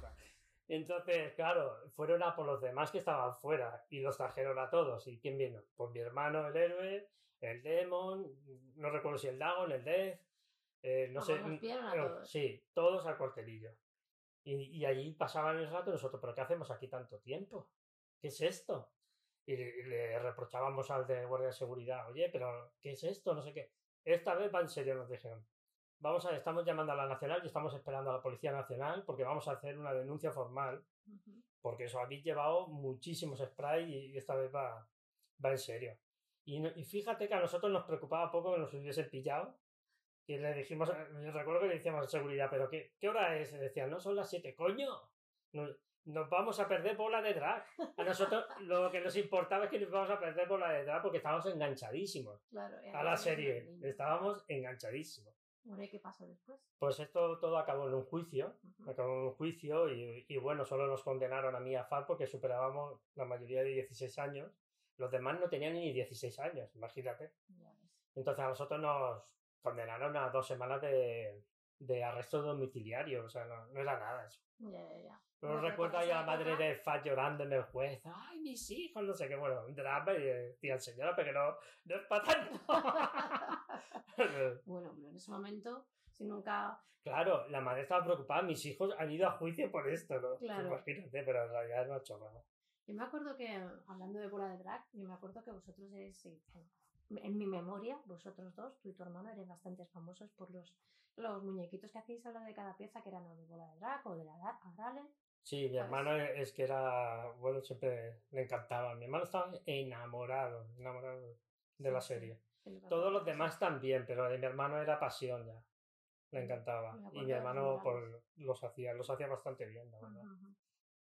Entonces, claro, fueron a por los demás que estaban fuera y los trajeron a todos. ¿Y quién vino? Pues mi hermano, el héroe, el Demon, no recuerdo si el Dagon, el Death, eh, no sé. todos. Sí, todos al cuartelillo. Y, y allí pasaban el rato nosotros, ¿pero qué hacemos aquí tanto tiempo? ¿Qué es esto? y le, reprochábamos al de guardia de seguridad, oye, pero ¿qué es esto? No sé qué. Esta vez va en serio, nos dijeron. Vamos a, estamos llamando a la Nacional y estamos esperando a la Policía Nacional porque vamos a hacer una denuncia formal. Porque eso habéis llevado muchísimos spray y, esta vez va, va en serio. Y, y, fíjate que a nosotros nos preocupaba poco que nos hubiesen pillado. Y le dijimos, yo recuerdo que le decíamos a seguridad, pero ¿qué, qué hora es? Y decían, no, son las siete, coño nos vamos a perder bola de drag. A nosotros lo que nos importaba es que nos vamos a perder bola de drag porque estábamos enganchadísimos a la serie. Estábamos enganchadísimos. Qué pasó después? Pues esto todo acabó en un juicio. Acabó en un juicio y, bueno, solo nos condenaron a mí a FAR porque superábamos la mayoría de 16 años. Los demás no tenían ni 16 años, imagínate. Entonces a nosotros nos condenaron a dos semanas de, de arresto domiciliario. O sea, no, no era nada eso. Ya, ya, ya. Pero recuerdo a la madre de Fat llorando en el juez. ¡Ay, mis hijos! No sé qué. Bueno, un drama y decía, señora, pero no, no es para tanto. bueno, pero en ese momento, si nunca. Claro, la madre estaba preocupada. Mis hijos han ido a juicio por esto, ¿no? Claro. Imagínate, pero en realidad es una chorrada. Yo me acuerdo que, hablando de bola de drag, yo me acuerdo que vosotros eres, en mi memoria, vosotros dos, tú y tu hermano, eres bastante famosos por los, los muñequitos que hacéis a lo de cada pieza, que eran o de bola de drag o de la Arale. Sí, mi hermano es que era, bueno, siempre le encantaba. Mi hermano estaba enamorado, enamorado de la serie. Todos los demás también, pero de mi hermano era pasión ya. Le encantaba. Y mi hermano pues, los hacía, los hacía bastante bien, la verdad.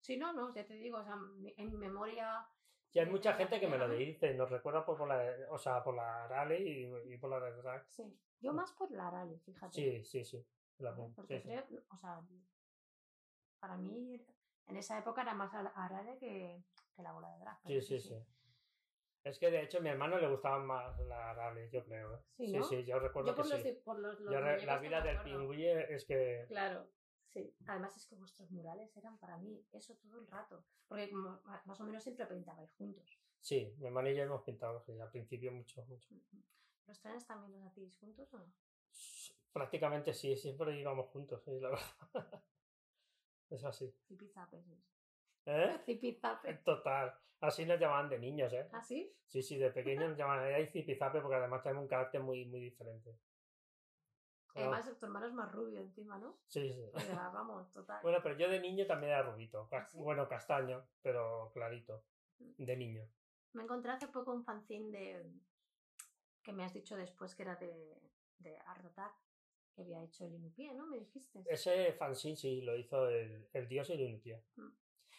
Sí, no, no, ya te digo, o sea, en memoria... Sí, hay mucha gente que me lo dice, nos recuerda por, la, o sea, por la Rally y, por la de Drag. Sí, yo más por la Rally, fíjate. Sí, sí, sí. Porque creo, o sea, para mí en esa época era más Arale que, que la bola de drag. Sí, sí, sí, Es que de hecho a mi hermano le gustaban más la Arale, yo creo. ¿eh? Sí, sí, yo recuerdo que sí. por los, la vida del pingüino es que... Claro, sí. Además es que vuestros murales eran para mí eso todo el rato. Porque más o menos siempre pintabais juntos. Sí, mi hermano y yo hemos pintado sí, al principio mucho, mucho. ¿Los trenes también los hacéis juntos o no? Prácticamente sí, siempre íbamos juntos, sí, la verdad. Es así. Zipizapes. ¿Eh? Zipizapes. Total. Así nos llamaban de niños, ¿eh? ¿Ah, sí? Sí, de pequeños nos llamaban ahí zipizape porque además tenemos un carácter muy, muy diferente. Además, tu hermano es más rubio encima, ¿no? Sí, sí. O sea, vamos, total. Bueno, pero yo de niño también era rubito. ¿Ah, sí? Bueno, castaño, pero clarito. De niño. Me encontré hace poco un fanzine de que me has dicho después que era de, de Art Attack, que había hecho el Inupié, ¿no? Me dijiste. Ese fanzine sí lo hizo el, el dios el Inupié. Mm.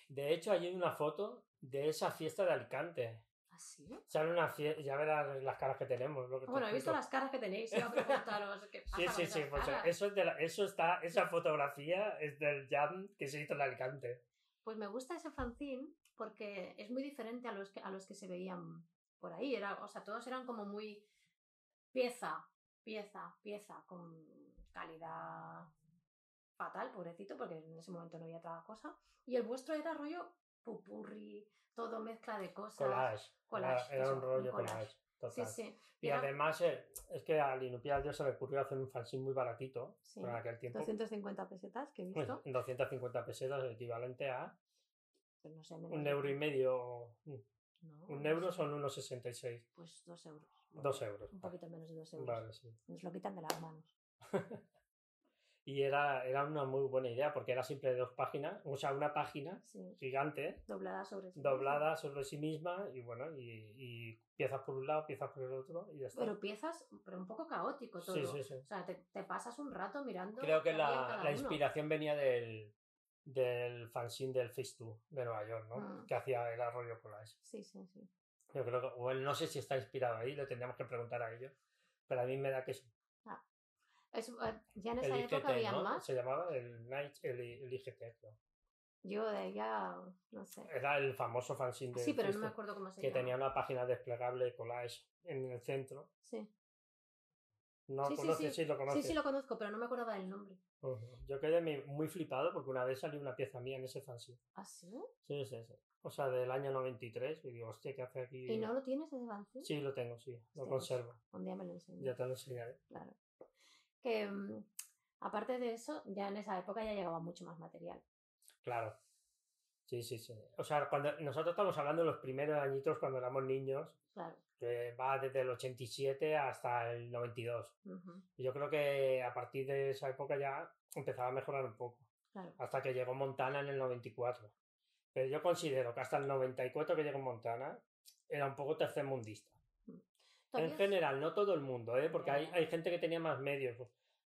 De hecho, hay una foto de esa fiesta de Alicante. ¿Ah, sí? Sale una fiesta, ya verás las caras que tenemos. lo que te Bueno, he visto las caras que tenéis, iba a preguntaros qué pasa Sí, sí, sí, pues eso, es de la- eso está, esa fotografía es del jam que se hizo en Alicante. Pues me gusta ese fanzine porque es muy diferente a los que, a los que se veían por ahí. Era, o sea, todos eran como muy pieza, pieza, pieza, con calidad fatal, pobrecito, porque en ese momento no había otra cosa. Y el vuestro era rollo pupurri, todo mezcla de cosas. Collage. Collage, era, era un rollo un collage. collage. Sí, Total. sí. Y era- además eh, es que al dios se le ocurrió hacer un fanzine muy baratito sí, en aquel tiempo. 250 pesetas que he Pues, visto. 250 pesetas, el equivalente a Pues no sé, menos un euro y medio. No, Un euro son unos 66. Pues dos euros. Dos euros. Un poquito menos de dos euros. Vale, sí. Nos lo quitan de las manos. Y era, era una muy buena idea porque era siempre de dos páginas, o sea, una página Sí. gigante, Doblada sobre sí. doblada sobre sí misma y bueno, y, y piezas por un lado, piezas por el otro y ya está. Pero piezas, pero un poco caótico todo. sí, sí, sí. O sea, te, te pasas un rato mirando. Creo que la, la inspiración venía del, del fanzine del Face 2 de Nueva York, ¿no? Mm. Que hacía el arroyo collage. Sí, sí, sí. Yo creo que, bueno, no sé si está inspirado ahí, le tendríamos que preguntar a ellos, pero a mí me da que sí. Es, eh, ya en esa El época IGT, había ¿no? más. Se llamaba el Night, el, el IGT, creo. Yo de ella, no sé. Era el famoso fanzine de Sí, pero no me 2, acuerdo cómo se que llama. tenía una página desplegable collage en el centro. Sí. No Sí, lo sí, conoces, sí. sí, lo sí, conoces. sí lo conozco, pero no me acordaba del nombre. Ujú. Yo quedé muy flipado porque una vez salió una pieza mía en ese fanzine. ¿Ah, sí? Sí, sí, sí. O sea, del año 93. Y digo, hostia, ¿qué hace aquí? ¿Y no lo tienes ese fanzine? Sí, lo tengo, sí. Lo Hostia, pues, conservo. Un día me lo enseñas. Ya te lo enseñaré. Claro. Que mm, aparte de eso, ya en esa época ya llegaba mucho más material. Claro. Sí, sí, sí. O sea, cuando nosotros estamos hablando de los primeros añitos cuando éramos niños, Claro. Que va desde el 87 hasta el 92. Ujú, Y yo creo que a partir de esa época ya empezaba a mejorar un poco. Claro. hasta que llegó Montana en el 94. Pero yo considero que hasta el 94 que llegó Montana era un poco tercermundista. En Todavía- general, no todo el mundo, ¿eh? porque hay, hay gente que tenía más medios.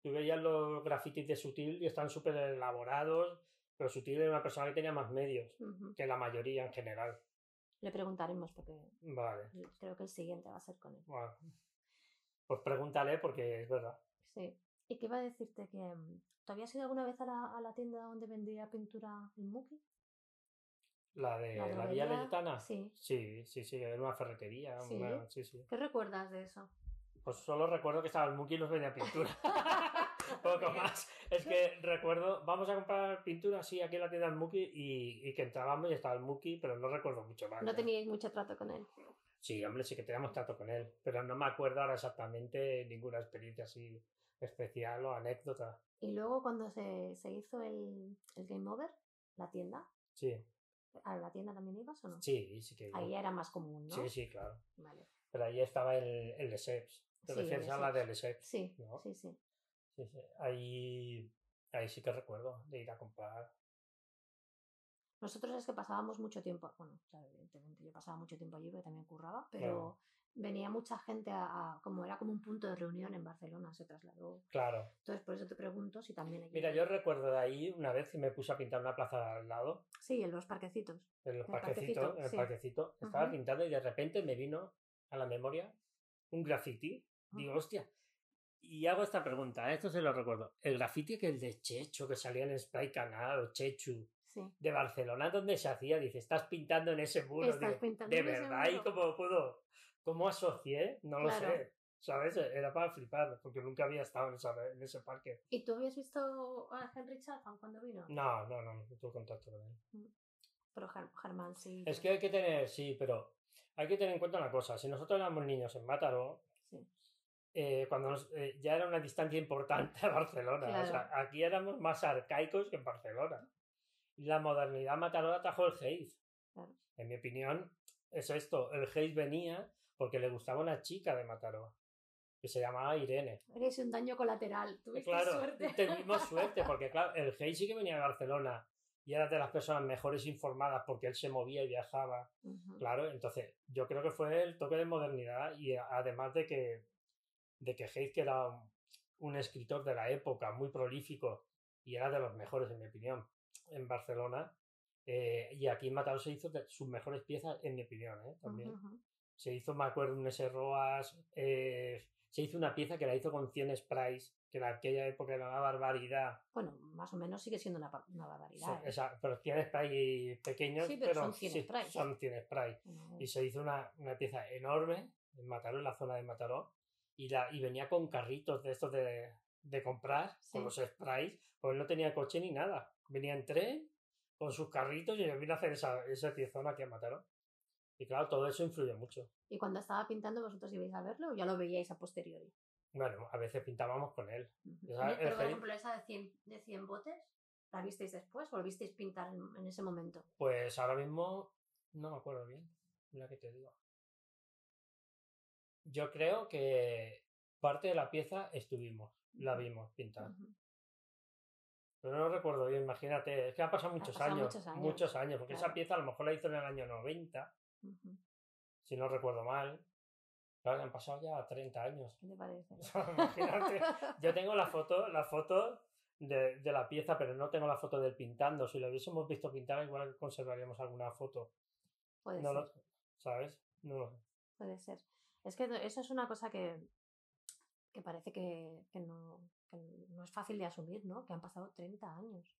Tú veías los grafitis de Sutil y están súper elaborados, pero Sutil era una persona que tenía más medios que la mayoría en general. Le preguntaremos porque Vale, creo que el siguiente va a ser con él. bueno. Pues pregúntale porque es verdad. Sí. ¿Y qué iba a decirte? que mm, ¿Tú habías ido alguna vez a la, a la tienda donde vendía pintura el Muki? La de La la, Villa sí. sí, sí, sí, era una ferretería. Sí. una- sí, sí. ¿Qué recuerdas de eso? Pues solo recuerdo que estaba el Muki y nos vendía pintura. Poco más. Es que recuerdo, vamos a comprar pintura, sí, aquí en la tienda del Muki y, y que entrábamos y estaba el Muki, pero no recuerdo mucho más. No ¿eh? teníais mucho trato con él. Sí, hombre, sí que teníamos trato con él, pero no me acuerdo ahora exactamente ninguna experiencia así especial o anécdota. Y luego cuando se, se hizo el, el Game Over, la tienda, Sí, ¿a la tienda también ibas o no? sí, sí que. Ahí ya era más común, ¿no? Sí, sí, claro. Vale. Pero ahí estaba el, el Lesseps. Te Sí, refieres a la Lesseps. de Lesseps. Sí, ¿no? sí, sí. Sí, sí. Ahí, ahí sí que recuerdo de ir a comprar. Nosotros es que pasábamos mucho tiempo, bueno, claro, evidentemente yo pasaba mucho tiempo allí porque también curraba, pero Claro. venía mucha gente a, a- como era como un punto de reunión en Barcelona, se trasladó. Claro. Entonces por eso te pregunto si también allí- Mira, yo recuerdo de ahí una vez que me puse a pintar una plaza al lado, Sí, en los parquecitos. en el El parquecito, parquecito, en el sí. parquecito, estaba pintando y de repente me vino a la memoria un graffiti. Digo, hostia. Y hago esta pregunta, ¿eh? esto se lo recuerdo. El graffiti que el de Checho, que salía en Spray Canal o Chechu, Sí. de Barcelona, donde se hacía, dice, estás pintando en ese muro. Estás Digo, pintando de en ese verdad, ¿y muro". cómo puedo? ¿Cómo asocié? No lo sé. ¿Sabes? Era para flipar, porque nunca había estado en, esa- en ese parque. ¿Y tú habías visto a Henry Chapman cuando vino? No, no, no, no tuve contacto con él. Pero Ger- Germán sí. Es que hay que tener, sí, pero hay que tener en cuenta una cosa. Si nosotros éramos niños en Mataró, Sí. Eh, cuando nos- eh, ya era una distancia importante a Barcelona. O sea, Claro. aquí éramos más arcaicos que en Barcelona. Y la modernidad Mataró la trajo el Haze. Claro. En mi opinión, es esto. El Haze venía porque le gustaba una chica de Mataró. que se llamaba Irene. Es un daño colateral. Tuviste claro, suerte. tuvimos suerte, porque claro, el Hey sí que venía de Barcelona y era de las personas mejores informadas porque él se movía y viajaba. Ujú. Claro, entonces yo creo que fue el toque de modernidad y además de que, de que Hayes, que era un, un escritor de la época muy prolífico y era de los mejores, en mi opinión, en Barcelona. eh, y aquí en Mataró se hizo de sus mejores piezas, en mi opinión, ¿eh? también. Ujú. Se hizo, me acuerdo, un S. Roas. eh, se hizo una pieza que la hizo con 100 sprays, que en aquella época era una barbaridad. Bueno, más o menos sigue siendo una, una barbaridad. Son- ¿eh? esa- pero 100 sprays pequeños, Sí, pero son 100 sprays, ¿eh? Son 100 sprays. Bueno, Y se hizo una, una pieza enorme en Mataró, en la zona de Mataró, y, la, y venía con carritos de estos de, de comprar, con los sprays, pues no tenía coche ni nada. Venía en tren, con sus carritos, y vino a hacer esa, esa piezona aquí en Mataró. Y claro, todo eso influye mucho. Y cuando estaba pintando, ¿vosotros ibais a verlo o ya lo veíais a posteriori? Bueno, a veces pintábamos con él. Esa- el Pero, por ejemplo, esa de 100, de 100 botes, ¿la visteis después o visteis pintar en, en ese momento? Pues ahora mismo no me acuerdo bien. Mira que te digo. Yo creo que parte de la pieza estuvimos, la vimos pintar. Pero no recuerdo bien, imagínate. Es que han pasado muchos pasado años. muchos años, Muchos años, porque esa pieza a lo mejor la hizo en el año 90, Ujú. si no recuerdo mal. Claro, han pasado ya 30 años. ¿Qué te parece? Imagínate. Yo tengo la foto, la foto de, de la pieza, pero no tengo la foto del pintando. Si lo hubiésemos visto pintar, igual conservaríamos alguna foto. Puede No ser. lo, ¿Sabes? No lo sé. Puede ser. Es que eso es una cosa que, que parece que, que no, que no es fácil de asumir, ¿no? Que han pasado 30 años.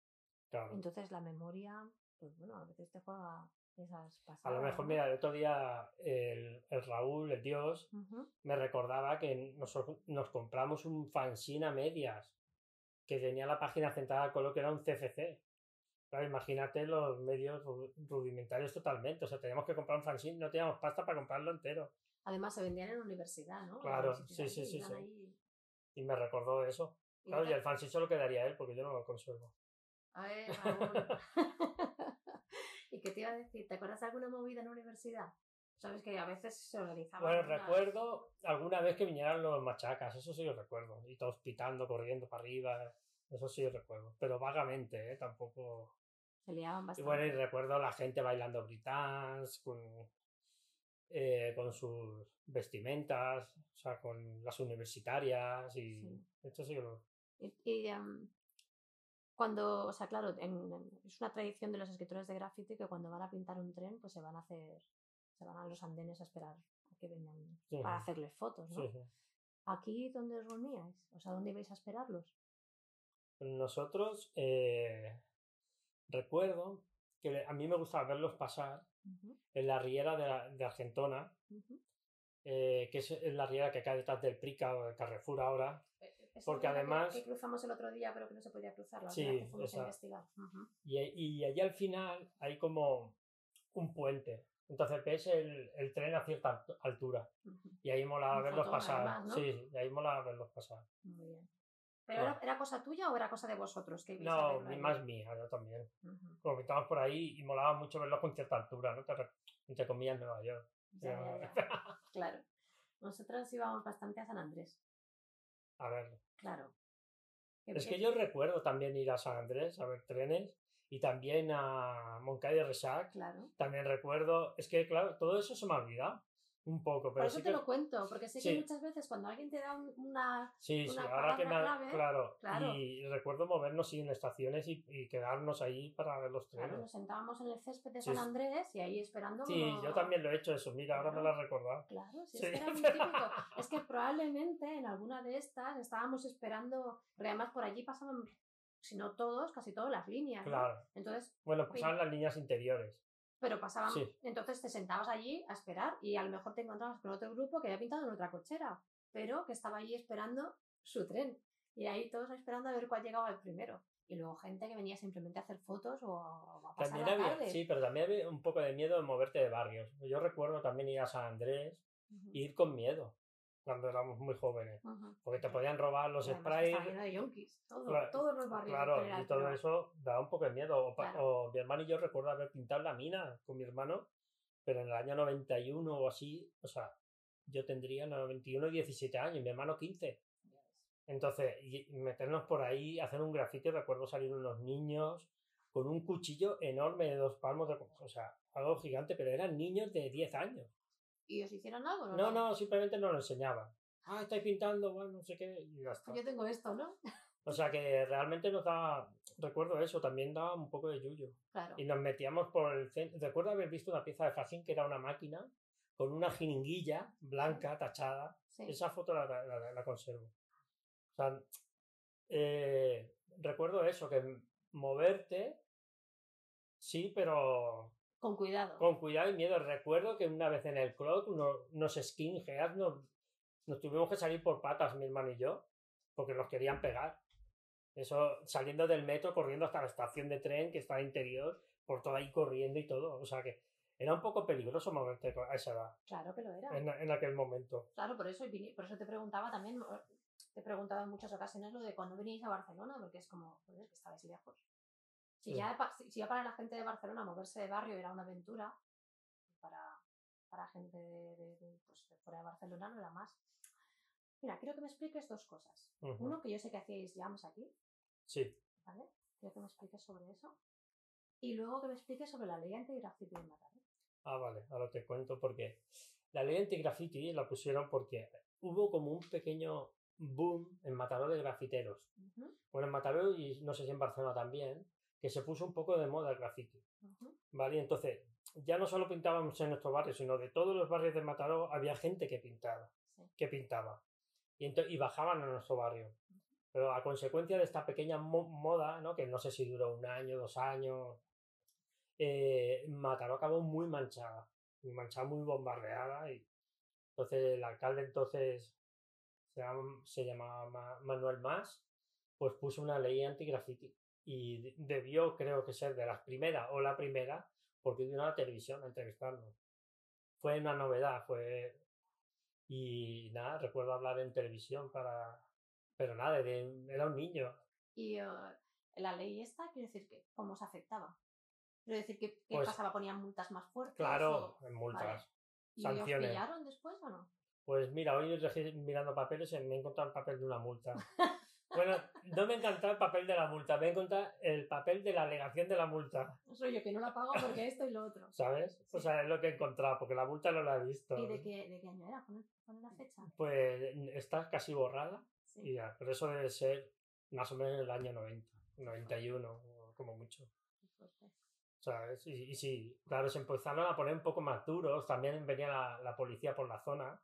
Claro. Entonces la memoria, pues bueno, a veces te juega esas pasadas. A lo mejor, mira, el otro día el, el Raúl, el Dios, me recordaba que nosotros nos compramos un fanzine a medias que tenía la página centrada con lo que era un CFC. Claro, imagínate los medios ru- rudimentarios totalmente. O sea, teníamos que comprar un fanzine, no teníamos pasta para comprarlo entero. Además se vendían en la universidad, ¿no? Claro, sí, sí, sí, sí. ahí. Y me recordó eso. Y Claro, y el fanzine solo quedaría él, porque yo no lo conservo. A ver. ¿Y qué te iba a decir? ¿Te acuerdas de alguna movida en la universidad? Sabes que a veces se organizaban. Bueno, unas- recuerdo alguna vez que vinieran los machacas, eso sí lo recuerdo. Y todos pitando, corriendo para arriba. Eso sí lo recuerdo. Pero vagamente, ¿eh? Tampoco. Se liaban Y bastante. bueno, y recuerdo a la gente bailando britans con, eh, con sus vestimentas, o sea, con las universitarias y Sí. esto sí que lo... Y, y, em, cuando, o sea, claro, en- es una tradición de los escritores de graffiti que cuando van a pintar un tren, pues se van a hacer, se van a los andenes a esperar a que vengan Sí, para hacerles fotos, ¿no? sí, sí. ¿Aquí dónde os reuníais? O sea, ¿dónde ibais a esperarlos? Nosotros, eh, recuerdo que a mí me gustaba verlos pasar en la riera de, la- de Argentona, eh, que es en la riera que cae detrás del Prica o del Carrefour ahora, Esa Porque era la que- además- Que, cruzamos el otro día, pero que no se podía cruzar, la Sí, que fuimos a investigar. Y, y allí al final hay como un puente. Entonces ves el, el tren a cierta alt- altura. Y ahí molaba Un verlos pasar. además, ¿no? Sí, y ahí molaba verlos pasar. Muy bien. ¿Pero Bueno. era, era cosa tuya o era cosa de vosotros? Que No, verlo más mía, yo también. Ujú. Como pintábamos por ahí y molaba mucho verlos con cierta altura, ¿no? Entre comillas, Nueva York. Ya, ya, ya. Claro. Nosotros íbamos bastante a San Andrés. A ver. Claro. Es que yo recuerdo también ir a San Andrés a ver trenes y también a Moncada de Resac. Claro. También recuerdo, es que claro, todo eso se me ha olvidado un poco, Por pero eso sí te que... lo cuento, porque sé Sí. que muchas veces cuando alguien te da un- una... Sí, sí, una ahora que me ha- clave, claro, claro. Y recuerdo movernos sí, en estaciones y, y quedarnos ahí para ver los trenes. Claro, nos sentábamos en el césped de Sí, San sí. Andrés y ahí esperando... Sí, como- yo también lo he hecho eso, mira, ahora me lo Claro. has recordado. Claro, Sí. es que era muy típico. Es que probablemente en alguna de estas estábamos esperando, porque además por allí pasaban, si no todos, casi todas las líneas. ¿no? Claro. Entonces, Bueno, pasaban las líneas interiores. Pero pasaban, Sí. entonces te sentabas allí a esperar y a lo mejor te encontrabas con otro grupo que había pintado en otra cochera, pero que estaba allí esperando su tren. Y ahí todos esperando a ver cuál llegaba el primero. Y luego gente que venía simplemente a hacer fotos o a, pasar También la había, tarde. sí, pero también había un poco de miedo de moverte de barrios. Yo recuerdo también ir a San Andrés e ir con miedo cuando éramos muy jóvenes. Porque te podían robar los Y además sprays. Está lleno de yonkis, todo, Claro, todos los barrios. Claro, y todo eso da un poco de miedo. O, Claro. o mi hermano y yo recuerdo haber pintado la mina con mi hermano, pero en el año 91 o así, o sea, yo tendría 91 y 17 años, mi hermano 15. Entonces, meternos por ahí, hacer un grafito, recuerdo salir unos niños con un cuchillo enorme de dos palmos, de, o sea, algo gigante, pero eran niños de 10 años. ¿Y os hicieron algo? No, no, no simplemente nos lo enseñaban. Ah, estáis pintando, bueno, no sé qué, y ya está. Yo tengo esto, ¿no? O sea que realmente nos da, recuerdo eso, también daba un poco de yuyo. Claro. Y nos metíamos por el centro. Recuerdo haber visto una pieza de fascín que era una máquina con una jeringuilla blanca tachada. Esa foto la, la, conservo. O sea, eh, recuerdo eso, que moverte, sí, pero... Con cuidado. Con cuidado y miedo. Recuerdo que una vez en el clock unos skinheads nos, nos tuvimos que salir por patas, mi hermano y yo, porque nos querían pegar. Eso saliendo del metro, corriendo hasta la estación de tren que está interior, por todo ahí corriendo y todo. O sea que era un poco peligroso moverte a esa edad. Claro que lo era. En, aquel momento. Claro, por eso, por eso te preguntaba también, te he preguntado en muchas ocasiones lo de cuando veníais a Barcelona, porque es como, joder, que estabais lejos. Si, ya, si ya para la gente de Barcelona moverse de barrio era una aventura, para, para gente de, pues, de fuera de Barcelona no era más. Mira, quiero que me expliques dos cosas. Uno, que yo sé que hacíais jams aquí. Sí. ¿Vale? Quiero que me expliques sobre eso. Y luego que me expliques sobre la ley anti-graffiti en Mataró. Ah, vale, ahora te cuento por qué. La ley anti-graffiti la pusieron porque hubo como un pequeño boom en Mataró de grafiteros. Bueno, en Mataró y no sé si en Barcelona también, que se puso un poco de moda el graffiti. ¿Vale? Entonces, ya no solo pintábamos en nuestro barrio, sino de todos los barrios de Mataró había gente que pintaba. Que pintaba y, bajaban a nuestro barrio. Pero a consecuencia de esta pequeña moda, ¿no? que no sé si duró un año, dos años, eh, Mataró acabó muy manchada, muy manchada, muy bombardeada. Y entonces el alcalde entonces se, llamaba Manuel Más, pues puso una ley anti-graffiti. Y debió, creo que ser de las primeras o la primera, porque vino a la televisión a entrevistarnos. Fue una novedad, fue y nada, recuerdo hablar en televisión para... Pero nada, era un niño. ¿Y uh, la ley esta quiere decir que cómo se afectaba? Quiero decir que ¿qué pues pasaba? ¿Ponían multas más fuertes? Claro, multas. ¿Y os pillaron después o no? Pues mira, hoy mirando papeles y me he encontrado el papel de una multa. Bueno, no me encanta el papel de la multa, me encanta el papel de la alegación de la multa. Soy yo que no la pago porque esto y lo otro. ¿Sabes? O sea, es lo que he encontrado, porque la multa no la he visto. ¿Y de qué, de qué año era? ¿Pone, la fecha? Pues está casi borrada. Y ya, pero eso debe ser más o menos el año 90, 91, como mucho. O sea, y, y, sí, claro, se empezaron a poner un poco más duros. También venía la, la policía por la zona.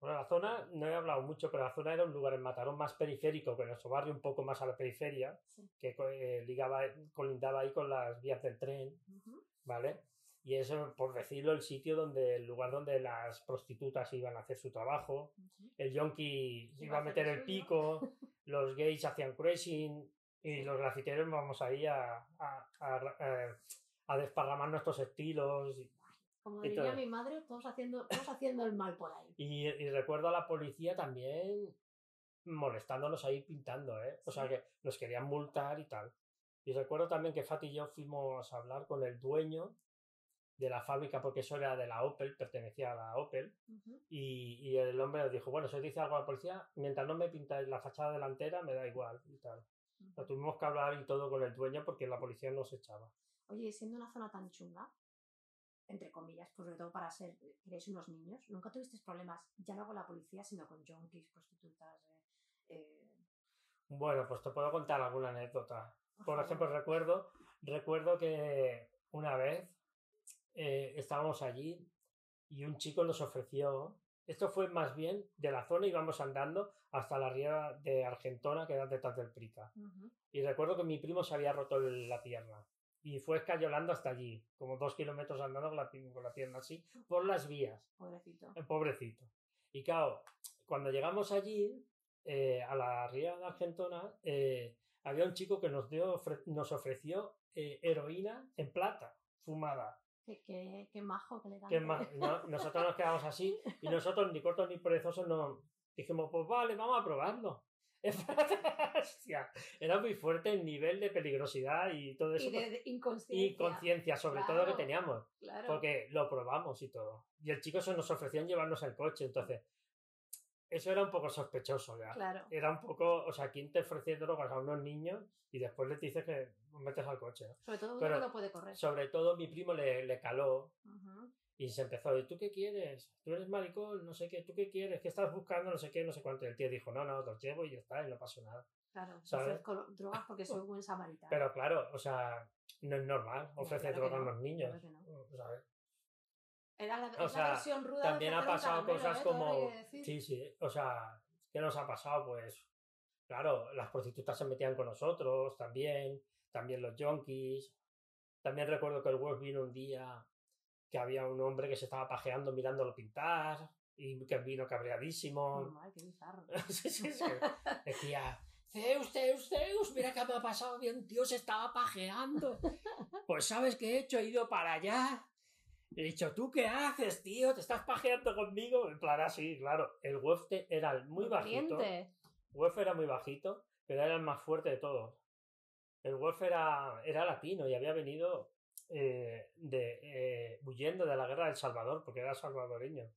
Bueno, la zona, no he hablado mucho, pero la zona era un lugar en Matarón más periférico que nuestro barrio, un poco más a la periferia, que eh, ligaba, colindaba ahí con las vías del tren, ¿vale? Y es, por decirlo, el sitio donde, el lugar donde las prostitutas iban a hacer su trabajo, el yonki iba a meter el pico, los gays hacían cruising y los grafiteros vamos ahí a, a, a, a desparramar nuestros estilos. Como diría mi madre, todos haciendo, todos haciendo el mal por ahí. Y, recuerdo a la policía también molestándonos ahí pintando, ¿eh? O sea que nos querían multar y tal. Y recuerdo también que Fati y yo fuimos a hablar con el dueño de la fábrica, porque eso era de la Opel, pertenecía a la Opel, y, y, el hombre nos dijo, bueno, si os dice algo a la policía, mientras no me pintáis la fachada delantera, me da igual y tal. tuvimos que hablar y todo con el dueño porque la policía nos echaba. Oye, siendo una zona tan chunga, entre comillas, pues sobre todo para ser, queréis unos niños, nunca tuvisteis problemas, ya no con la policía, sino con junkies, prostitutas. Eh, eh? Bueno, pues te puedo contar alguna anécdota. Por, ejemplo, recuerdo, recuerdo que una vez eh, estábamos allí y un chico nos ofreció, esto fue más bien de la zona, íbamos andando hasta la ría de Argentona, que era detrás del Prica. Y recuerdo que mi primo se había roto la pierna y fue escayolando hasta allí, como dos kilómetros andando con la, con la pierna así, por las vías. Pobrecito. El pobrecito. Y claro, cuando llegamos allí, eh, a la ría de Argentona, eh, había un chico que nos, dio, nos ofreció eh, heroína en plata, fumada. Qué, qué, qué majo que le dan. nosotros nos quedamos así y nosotros, ni cortos ni perezosos, nos dijimos, pues vale, vamos a probarlo. era muy fuerte el nivel de peligrosidad y todo eso. Y de inconsciencia. Y conciencia, sobre todo que teníamos. Porque lo probamos y todo. Y el chico se nos ofreció llevarnos el coche, entonces. Eso era un poco sospechoso ya. Era un poco, o sea, ¿quién te ofrece drogas a unos niños y después le dices que metes al coche? Sobre todo uno no puede correr. Sobre todo mi primo le, le caló. Y se empezó, ¿y tú qué quieres? ¿Tú eres maricón? No sé qué, ¿tú qué quieres? ¿Qué estás buscando? No sé qué, no sé cuánto. Y el tío dijo, no, no, los llevo y ya está, y no pasó nada. Claro, ofrezco drogas porque soy buen samaritano. Pero claro, o sea, no es normal ofrecer drogas a los niños. ¿sabes? Era la, o sea, versión ruda también ha pasado cosas ¿eh? como... Sí, sí, o sea, ¿qué nos ha pasado? Pues, claro, las prostitutas se metían con nosotros también, también los junkies. También recuerdo que el Wolf vino un día que había un hombre que se estaba pajeando mirándolo pintar y que vino cabreadísimo. sí, sí, sí. Decía, Zeus, Zeus, Zeus, mira que me ha pasado bien, tío, se estaba pajeando. Pues sabes qué he hecho, he ido para allá. He dicho, ¿tú qué haces, tío? ¿Te estás pajeando conmigo? En plan, así, claro. El Wefte era muy bajito. Wolf era muy bajito, pero era el más fuerte de todos. El Wolf era, era latino y había venido eh, de, eh, huyendo de la guerra del Salvador, porque era salvadoreño.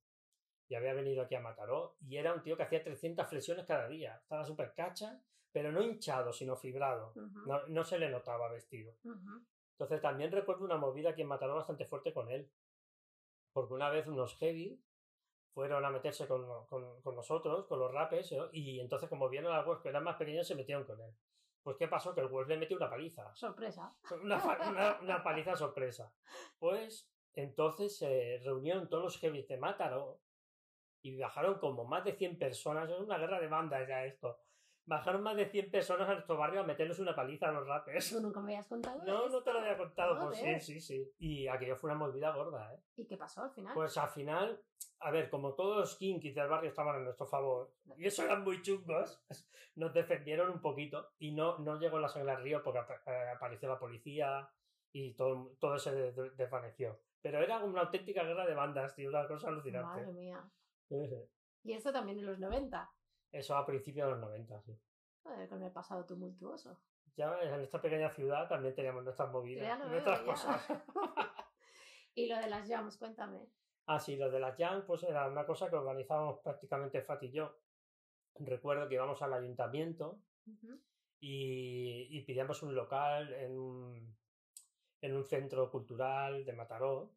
Y había venido aquí a Mataró. Y era un tío que hacía 300 flexiones cada día. Estaba súper cacha, pero no hinchado, sino fibrado. no, no, se le notaba vestido. Entonces también recuerdo una movida aquí en Mataró bastante fuerte con él. Porque una vez unos heavy fueron a meterse con, con, con nosotros, con los rapes, y entonces como vieron a los que eran más pequeños, se metieron con él. Pues ¿qué pasó? Que el Wolf le metió una paliza. Sorpresa. Una, paliza sorpresa. Pues entonces se reunieron todos los heavy de Mátaro y bajaron como más de 100 personas. Es una guerra de bandas ya esto. Bajaron más de 100 personas a nuestro barrio a meterles una paliza a los rapes. ¿Tú nunca me habías contado? No, no te lo había contado. Pues sí, sí, sí. Y aquello fue una movida gorda, ¿eh? ¿Y qué pasó al final? Pues al final a ver, como todos los kinkies del barrio estaban en nuestro favor, y eso eran muy chungos, nos defendieron un poquito y no, no llegó la sangre al río porque eh, apareció la policía y todo, todo se desvaneció. Pero era una auténtica guerra de bandas, tío, una cosa alucinante. Madre mía. Y eso también en los 90. Eso a principios de los 90, sí. Joder, con el pasado tumultuoso. Ya en esta pequeña ciudad también teníamos nuestras movidas, nuestras cosas. y lo de las llamas, cuéntame. Ah, sí, lo de las jam, pues era una cosa que organizábamos prácticamente Fat y yo. Recuerdo que íbamos al ayuntamiento y, y pidíamos un local en un, en un centro cultural de Mataró,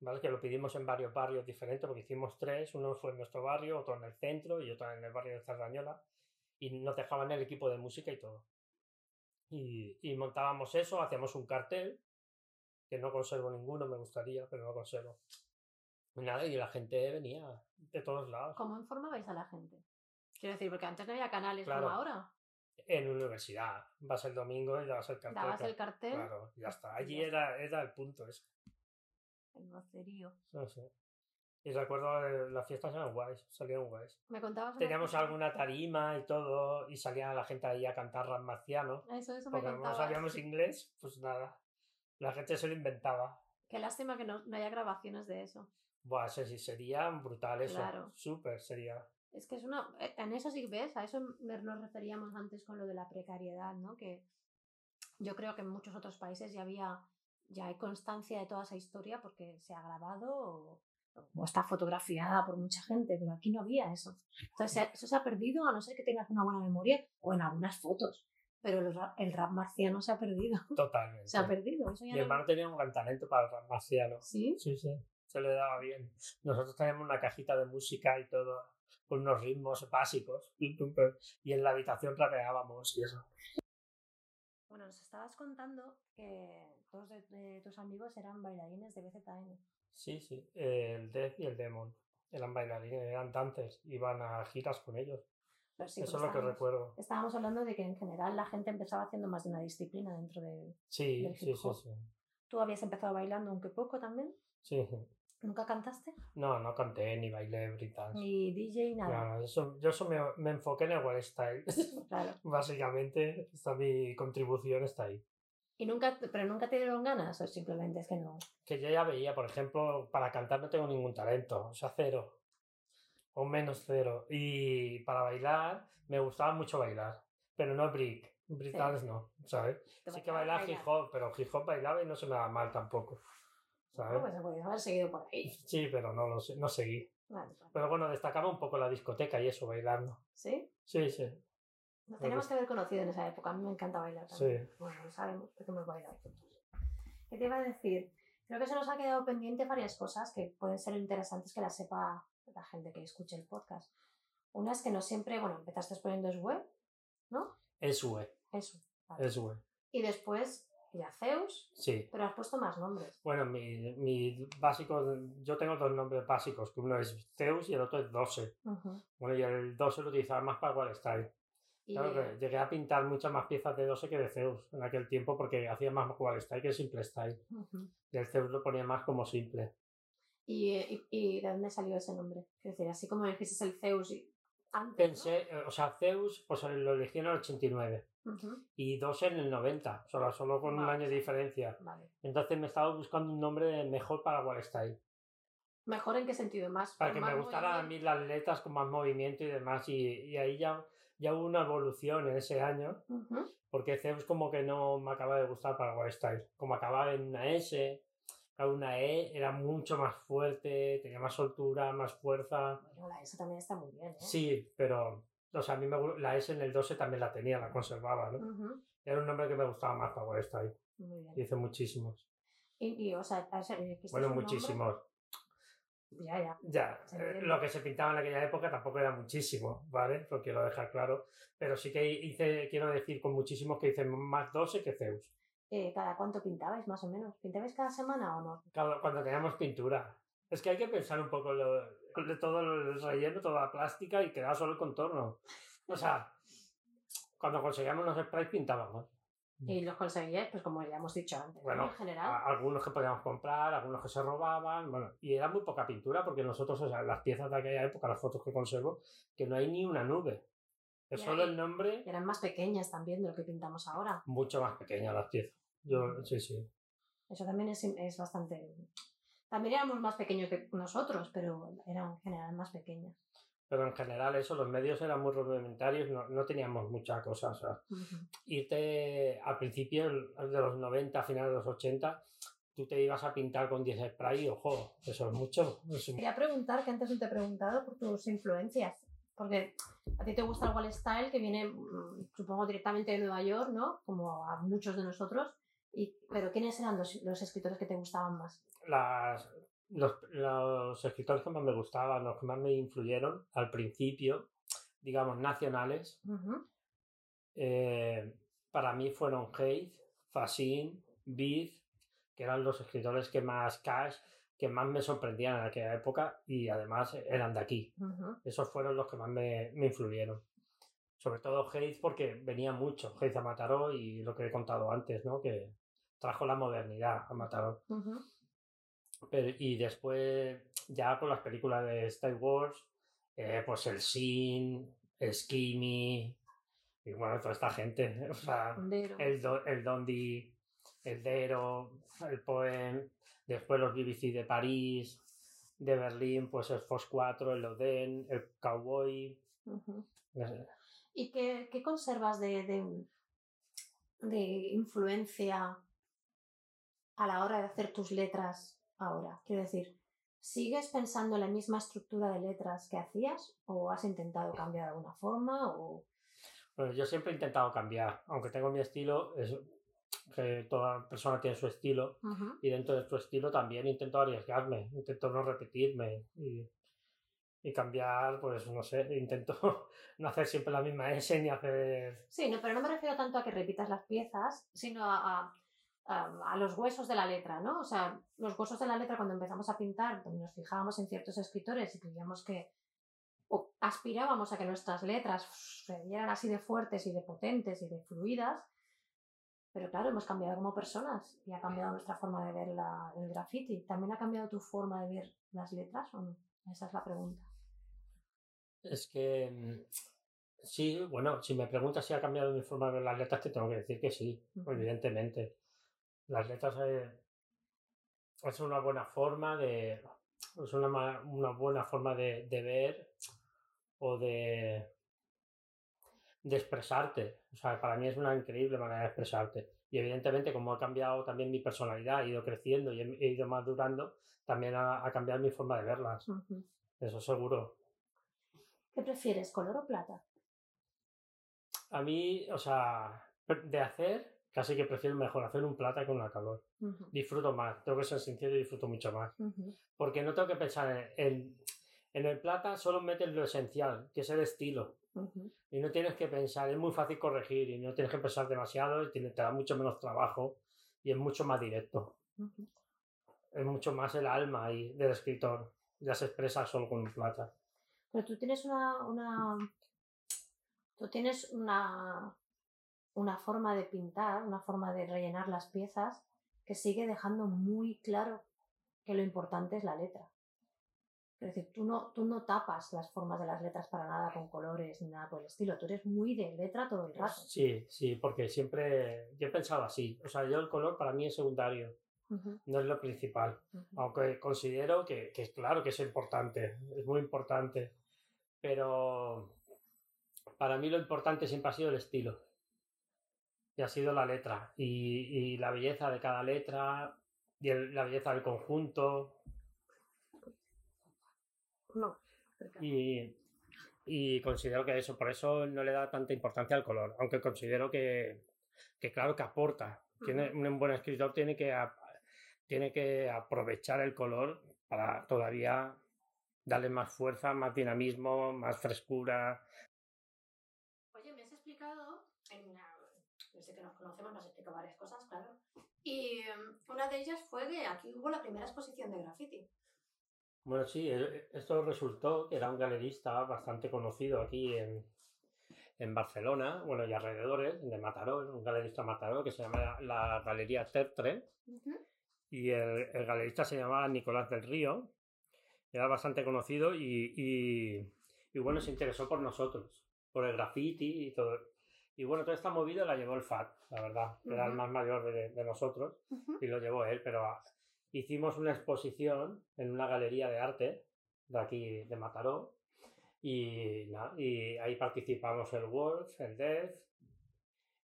¿vale? que lo pidimos en varios barrios diferentes, porque hicimos tres, uno fue en nuestro barrio, otro en el centro y otro en el barrio de Cerdañola, y nos dejaban el equipo de música y todo. Y, y montábamos eso, hacíamos un cartel, que no conservo ninguno, me gustaría, pero no conservo. Nada, y la gente venía de todos lados. ¿Cómo informabais a la gente? Quiero decir, porque antes no había canales como ahora. En universidad. Vas el domingo y dabas el cartel. Dabas el cartel. Claro, ya está. Allí era, era el punto ese. El vocerío. No sé. Y recuerdo eh, las fiestas eran guays, salían guays. ¿Me contabas? Teníamos alguna tarima y todo, y salía la gente ahí a cantar rap marciano. Eso, eso porque me como no sabíamos inglés, pues nada. La gente se lo inventaba. Qué lástima que no, no haya grabaciones de eso. Buah, eso sí, sería brutal eso. Claro. Súper sería. Es que es una. Eh, en eso sí ves, a eso nos referíamos antes con lo de la precariedad, ¿no? Que yo creo que en muchos otros países ya había. Ya hay constancia de toda esa historia porque se ha grabado o, está fotografiada por mucha gente, pero aquí no había eso. Entonces, eso se ha perdido a no ser que tengas una buena memoria o en algunas fotos. Pero el rap, el rap marciano se ha perdido. Totalmente. Se ha perdido. Eso Mi hermano tenía un gran talento para el rap marciano. ¿Sí? Sí, sí se le daba bien. Nosotros teníamos una cajita de música y todo, con unos ritmos básicos, y en la habitación rapeábamos y eso. Bueno, nos estabas contando que todos de, tus amigos eran bailarines de BZN. Sí, sí, el Death y el Demon eran bailarines, eran dantes, iban a giras con ellos. Eso es lo que recuerdo. Estábamos hablando de que en general la gente empezaba haciendo más de una disciplina dentro de, sí, del Sí, sí, sí. ¿Tú habías empezado bailando aunque poco también? Sí. ¿Nunca cantaste? No, no canté, ni bailé, britas. Ni DJ, nada. No, eso, yo eso me, me enfoqué en el wild style. Claro. Básicamente, esta, mi contribución está ahí. ¿Y nunca, pero nunca te dieron ganas o simplemente es que no? Que yo ya veía, por ejemplo, para cantar no tengo ningún talento, o sea, cero. O menos cero. Y para bailar, me gustaba mucho bailar. Pero no brick. Brick dance no, ¿sabes? Sí que bailar hip hop, pero hip hop bailaba y no se me daba mal tampoco. ¿Sabes? pues se podía haber seguido por ahí. Sí, pero no lo sé, no seguí. Pero bueno, destacaba un poco la discoteca y eso, bailando. ¿Sí? Sí, sí. Nos tenemos que haber conocido en esa época. A mí me encanta bailar también. Sí. Bueno, lo sabemos porque hemos bailado juntos. ¿Qué te iba a decir? Creo que se nos ha quedado pendiente varias cosas que pueden ser interesantes que las sepa la gente que escuche el podcast. Una es que no siempre, bueno, empezaste poniendo es web, ¿no? Es web. Eso. Es web. Y después ya Zeus. Sí. Pero has puesto más nombres. Bueno, mi, mi básico, yo tengo dos nombres básicos, que uno es Zeus y el otro es Dose. Bueno, y el Dose lo utilizaba más para Wall Style. Claro que llegué a pintar muchas más piezas de Dose que de Zeus en aquel tiempo porque hacía más Wall Style que Simple Style. Y el Zeus lo ponía más como simple. ¿Y, y, de dónde salió ese nombre? Es decir, así como dijiste el Zeus y antes, Pensé, eh, o sea, Zeus pues lo elegí en el 89 y dos en el 90, solo, solo con un año de diferencia. Entonces me estaba buscando un nombre mejor para Wall Style. ¿Mejor en qué sentido? ¿Más? Para que me gustaran a mí las letras con más movimiento y demás. Y, y ahí ya, ya hubo una evolución en ese año. Porque Zeus como que no me acaba de gustar para Wall Style. Como acababa en una S, una E era mucho más fuerte, tenía más soltura, más fuerza. Bueno, la S también está muy bien, ¿eh? Sí, pero o sea, a mí me, la S en el 12 también la tenía, la conservaba, ¿no? Era un nombre que me gustaba más para West ahí. Muy bien. Hice muchísimos. Y, o sea, bueno, muchísimos. Ya, ya. Ya, eh, lo que se pintaba en aquella época tampoco era muchísimo, ¿vale? Lo quiero dejar claro. Pero sí que hice, quiero decir con muchísimos que hice más 12 que Zeus. Eh, ¿Cada cuánto pintabais, más o menos? ¿Pintabais cada semana o no? cuando teníamos pintura. Es que hay que pensar un poco lo, de todo el relleno, toda la plástica y quedaba solo el contorno. O sea, cuando conseguíamos los sprays pintábamos. Y los conseguíais, pues como ya hemos dicho antes, bueno, en general. algunos que podíamos comprar, algunos que se robaban, bueno, y era muy poca pintura porque nosotros, o sea, las piezas de aquella época, las fotos que conservo, que no hay ni una nube. Es solo el nombre. Eran más pequeñas también de lo que pintamos ahora. Mucho más pequeñas las piezas. Yo, sí, sí. Eso también es, es bastante también éramos más pequeños que nosotros, pero eran en general más pequeños. Pero en general eso, los medios eran muy rudimentarios, no, no teníamos mucha cosa. O sea, Irte al principio de los 90, a finales de los 80, tú te ibas a pintar con 10 spray ojo, eso es mucho. Quería preguntar, que antes no te he preguntado, por tus influencias. Porque a ti te gusta el Wall Style, que viene, mm, supongo, directamente de Nueva York, ¿no? Como a muchos de nosotros. Y, pero ¿quiénes eran los, los escritores que te gustaban más? las, los, los, escritores que más me gustaban, los que más me influyeron al principio, digamos, nacionales, eh, para mí fueron Hayes, Fassin, Beef, que eran los escritores que más cash, que más me sorprendían en aquella época y además eran de aquí. Esos fueron los que más me, me influyeron. Sobre todo Hayes porque venía mucho, Hayes a Mataró y lo que he contado antes, ¿no? Que trajo la modernidad a Mataró. Y después, ya con las películas de Star Wars, eh, pues el Sin, el Skimmy, y bueno, toda esta gente, o sea, el, el Dondi, el Dero, el Poem, después los BBC de París, de Berlín, pues el Fox 4, el Oden, el Cowboy. ¿Y qué, qué conservas de, de, de influencia a la hora de hacer tus letras ahora? Quiero decir, ¿sigues pensando en la misma estructura de letras que hacías o has intentado cambiar de alguna forma? O... Bueno, yo siempre he intentado cambiar, aunque tengo mi estilo, es que toda persona tiene su estilo y dentro de su estilo también intento arriesgarme, intento no repetirme y, y cambiar, pues no sé, intento no hacer siempre la misma S ni hacer... Sí, no, pero no me refiero tanto a que repitas las piezas, sino a a los huesos de la letra, ¿no? O sea, los huesos de la letra cuando empezamos a pintar, nos fijábamos en ciertos escritores y creíamos que o aspirábamos a que nuestras letras se vieran así de fuertes y de potentes y de fluidas, pero claro, hemos cambiado como personas y ha cambiado nuestra forma de ver la, el graffiti. ¿También ha cambiado tu forma de ver las letras o no? Esa es la pregunta. Es que mm, sí, bueno, si me preguntas si ha cambiado mi forma de ver las letras, te tengo que decir que sí, evidentemente las letras es una buena forma de, es una, una buena forma de, de, ver o de, de expresarte. O sea, para mí es una increíble manera de expresarte. Y evidentemente, como ha cambiado también mi personalidad, he ido creciendo y he, ido madurando, también ha, ha, cambiado mi forma de verlas. Eso seguro. ¿Qué prefieres, color o plata? A mí, o sea, de hacer, casi que prefiero mejor hacer un plata con una calor. Disfruto más, tengo que ser sincero y disfruto mucho más. Porque no tengo que pensar en, en, el plata, solo metes lo esencial, que es el estilo. Y no tienes que pensar, es muy fácil corregir y no tienes que pensar demasiado, y te da mucho menos trabajo y es mucho más directo. Es mucho más el alma ahí del escritor, ya se expresa solo con un plata. Pero tú tienes una, una... Tú tienes una una forma de pintar, una forma de rellenar las piezas que sigue dejando muy claro que lo importante es la letra. Es decir, tú no, tú no tapas las formas de las letras para nada con colores ni nada por el estilo. Tú eres muy de letra todo el rato. Sí, sí, porque siempre yo he pensado así. O sea, yo el color para mí es secundario. No es lo principal. Aunque considero que, que, claro que es importante. Es muy importante. Pero para mí lo importante siempre ha sido el estilo ha sido la letra y, la belleza de cada letra y la belleza del conjunto. Y, considero que eso, por eso no le da tanta importancia al color, aunque considero que, claro que aporta. Tiene, un buen escritor tiene que, tiene que aprovechar el color para todavía darle más fuerza, más dinamismo, más frescura, desde que nos conocemos nos explicó varias cosas, claro. Y em, una de ellas fue que aquí hubo la primera exposición de graffiti. Bueno, sí, esto resultó que era un galerista bastante conocido aquí en, en Barcelona, bueno, y alrededores, de Mataró, un galerista Mataró que se llama la Galería Tertre. Y el, el, galerista se llamaba Nicolás del Río. Era bastante conocido y, y, y, bueno, se interesó por nosotros, por el graffiti y todo. Y bueno, toda esta movida la llevó el FAT, la verdad. Era el más mayor de, nosotros y lo llevó él, pero ah, hicimos una exposición en una galería de arte de aquí de Mataró y, y ahí participamos el Wolf, el Death,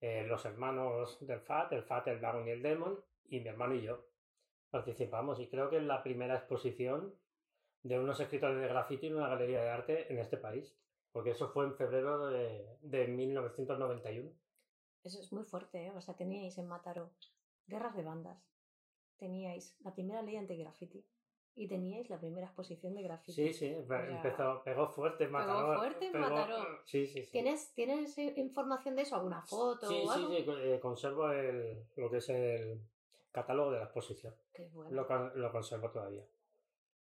eh, los hermanos del FAT, el FAT, el Dragon y el Demon y mi hermano y yo participamos y creo que es la primera exposición de unos escritores de graffiti en una galería de arte en este país. Porque eso fue en febrero de, de 1991. Eso es muy fuerte, ¿eh? O sea, teníais en Mataró guerras de bandas, teníais la primera ley anti-graffiti y teníais la primera exposición de graffiti. Sí, sí, empezó, pegó fuerte en Mataró. Pegó fuerte en Mataró. Sí, sí, sí. ¿Tienes, ¿Tienes información de eso? ¿Alguna foto sí, o algo? Sí, sí, eh, conservo el, lo que es el catálogo de la exposición. Qué bueno. Lo, lo conservo todavía.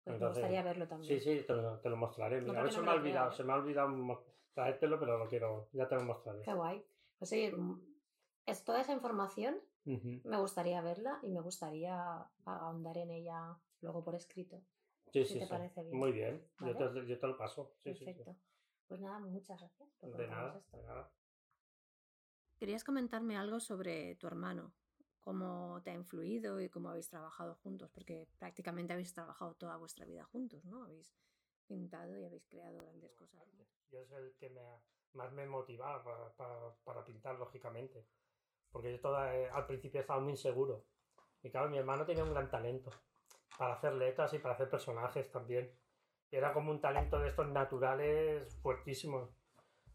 Pues me gustaría verlo también. Sí, sí, te lo, te lo mostraré. a ver, se, me ha olvidado, se me ha olvidado traértelo, pero lo quiero, ya te lo mostraré. Qué guay. Pues sí, mm, es toda esa información me gustaría verla y me gustaría ahondar en ella luego por escrito. Sí, si sí, te parece bien. Muy bien, yo, te, yo, te, lo paso. Perfecto. Pues nada, muchas gracias por de nada, esto. De nada. Querías comentarme algo sobre tu hermano, cómo te ha influido y cómo habéis trabajado juntos, porque prácticamente habéis trabajado toda vuestra vida juntos, ¿no? Habéis pintado y habéis creado grandes cosas. Yo es el que me más me motivaba para, para, para, pintar, lógicamente, porque yo toda, eh, al principio estaba muy inseguro. Y claro, mi hermano tenía un gran talento para hacer letras y para hacer personajes también. Y era como un talento de estos naturales fuertísimos.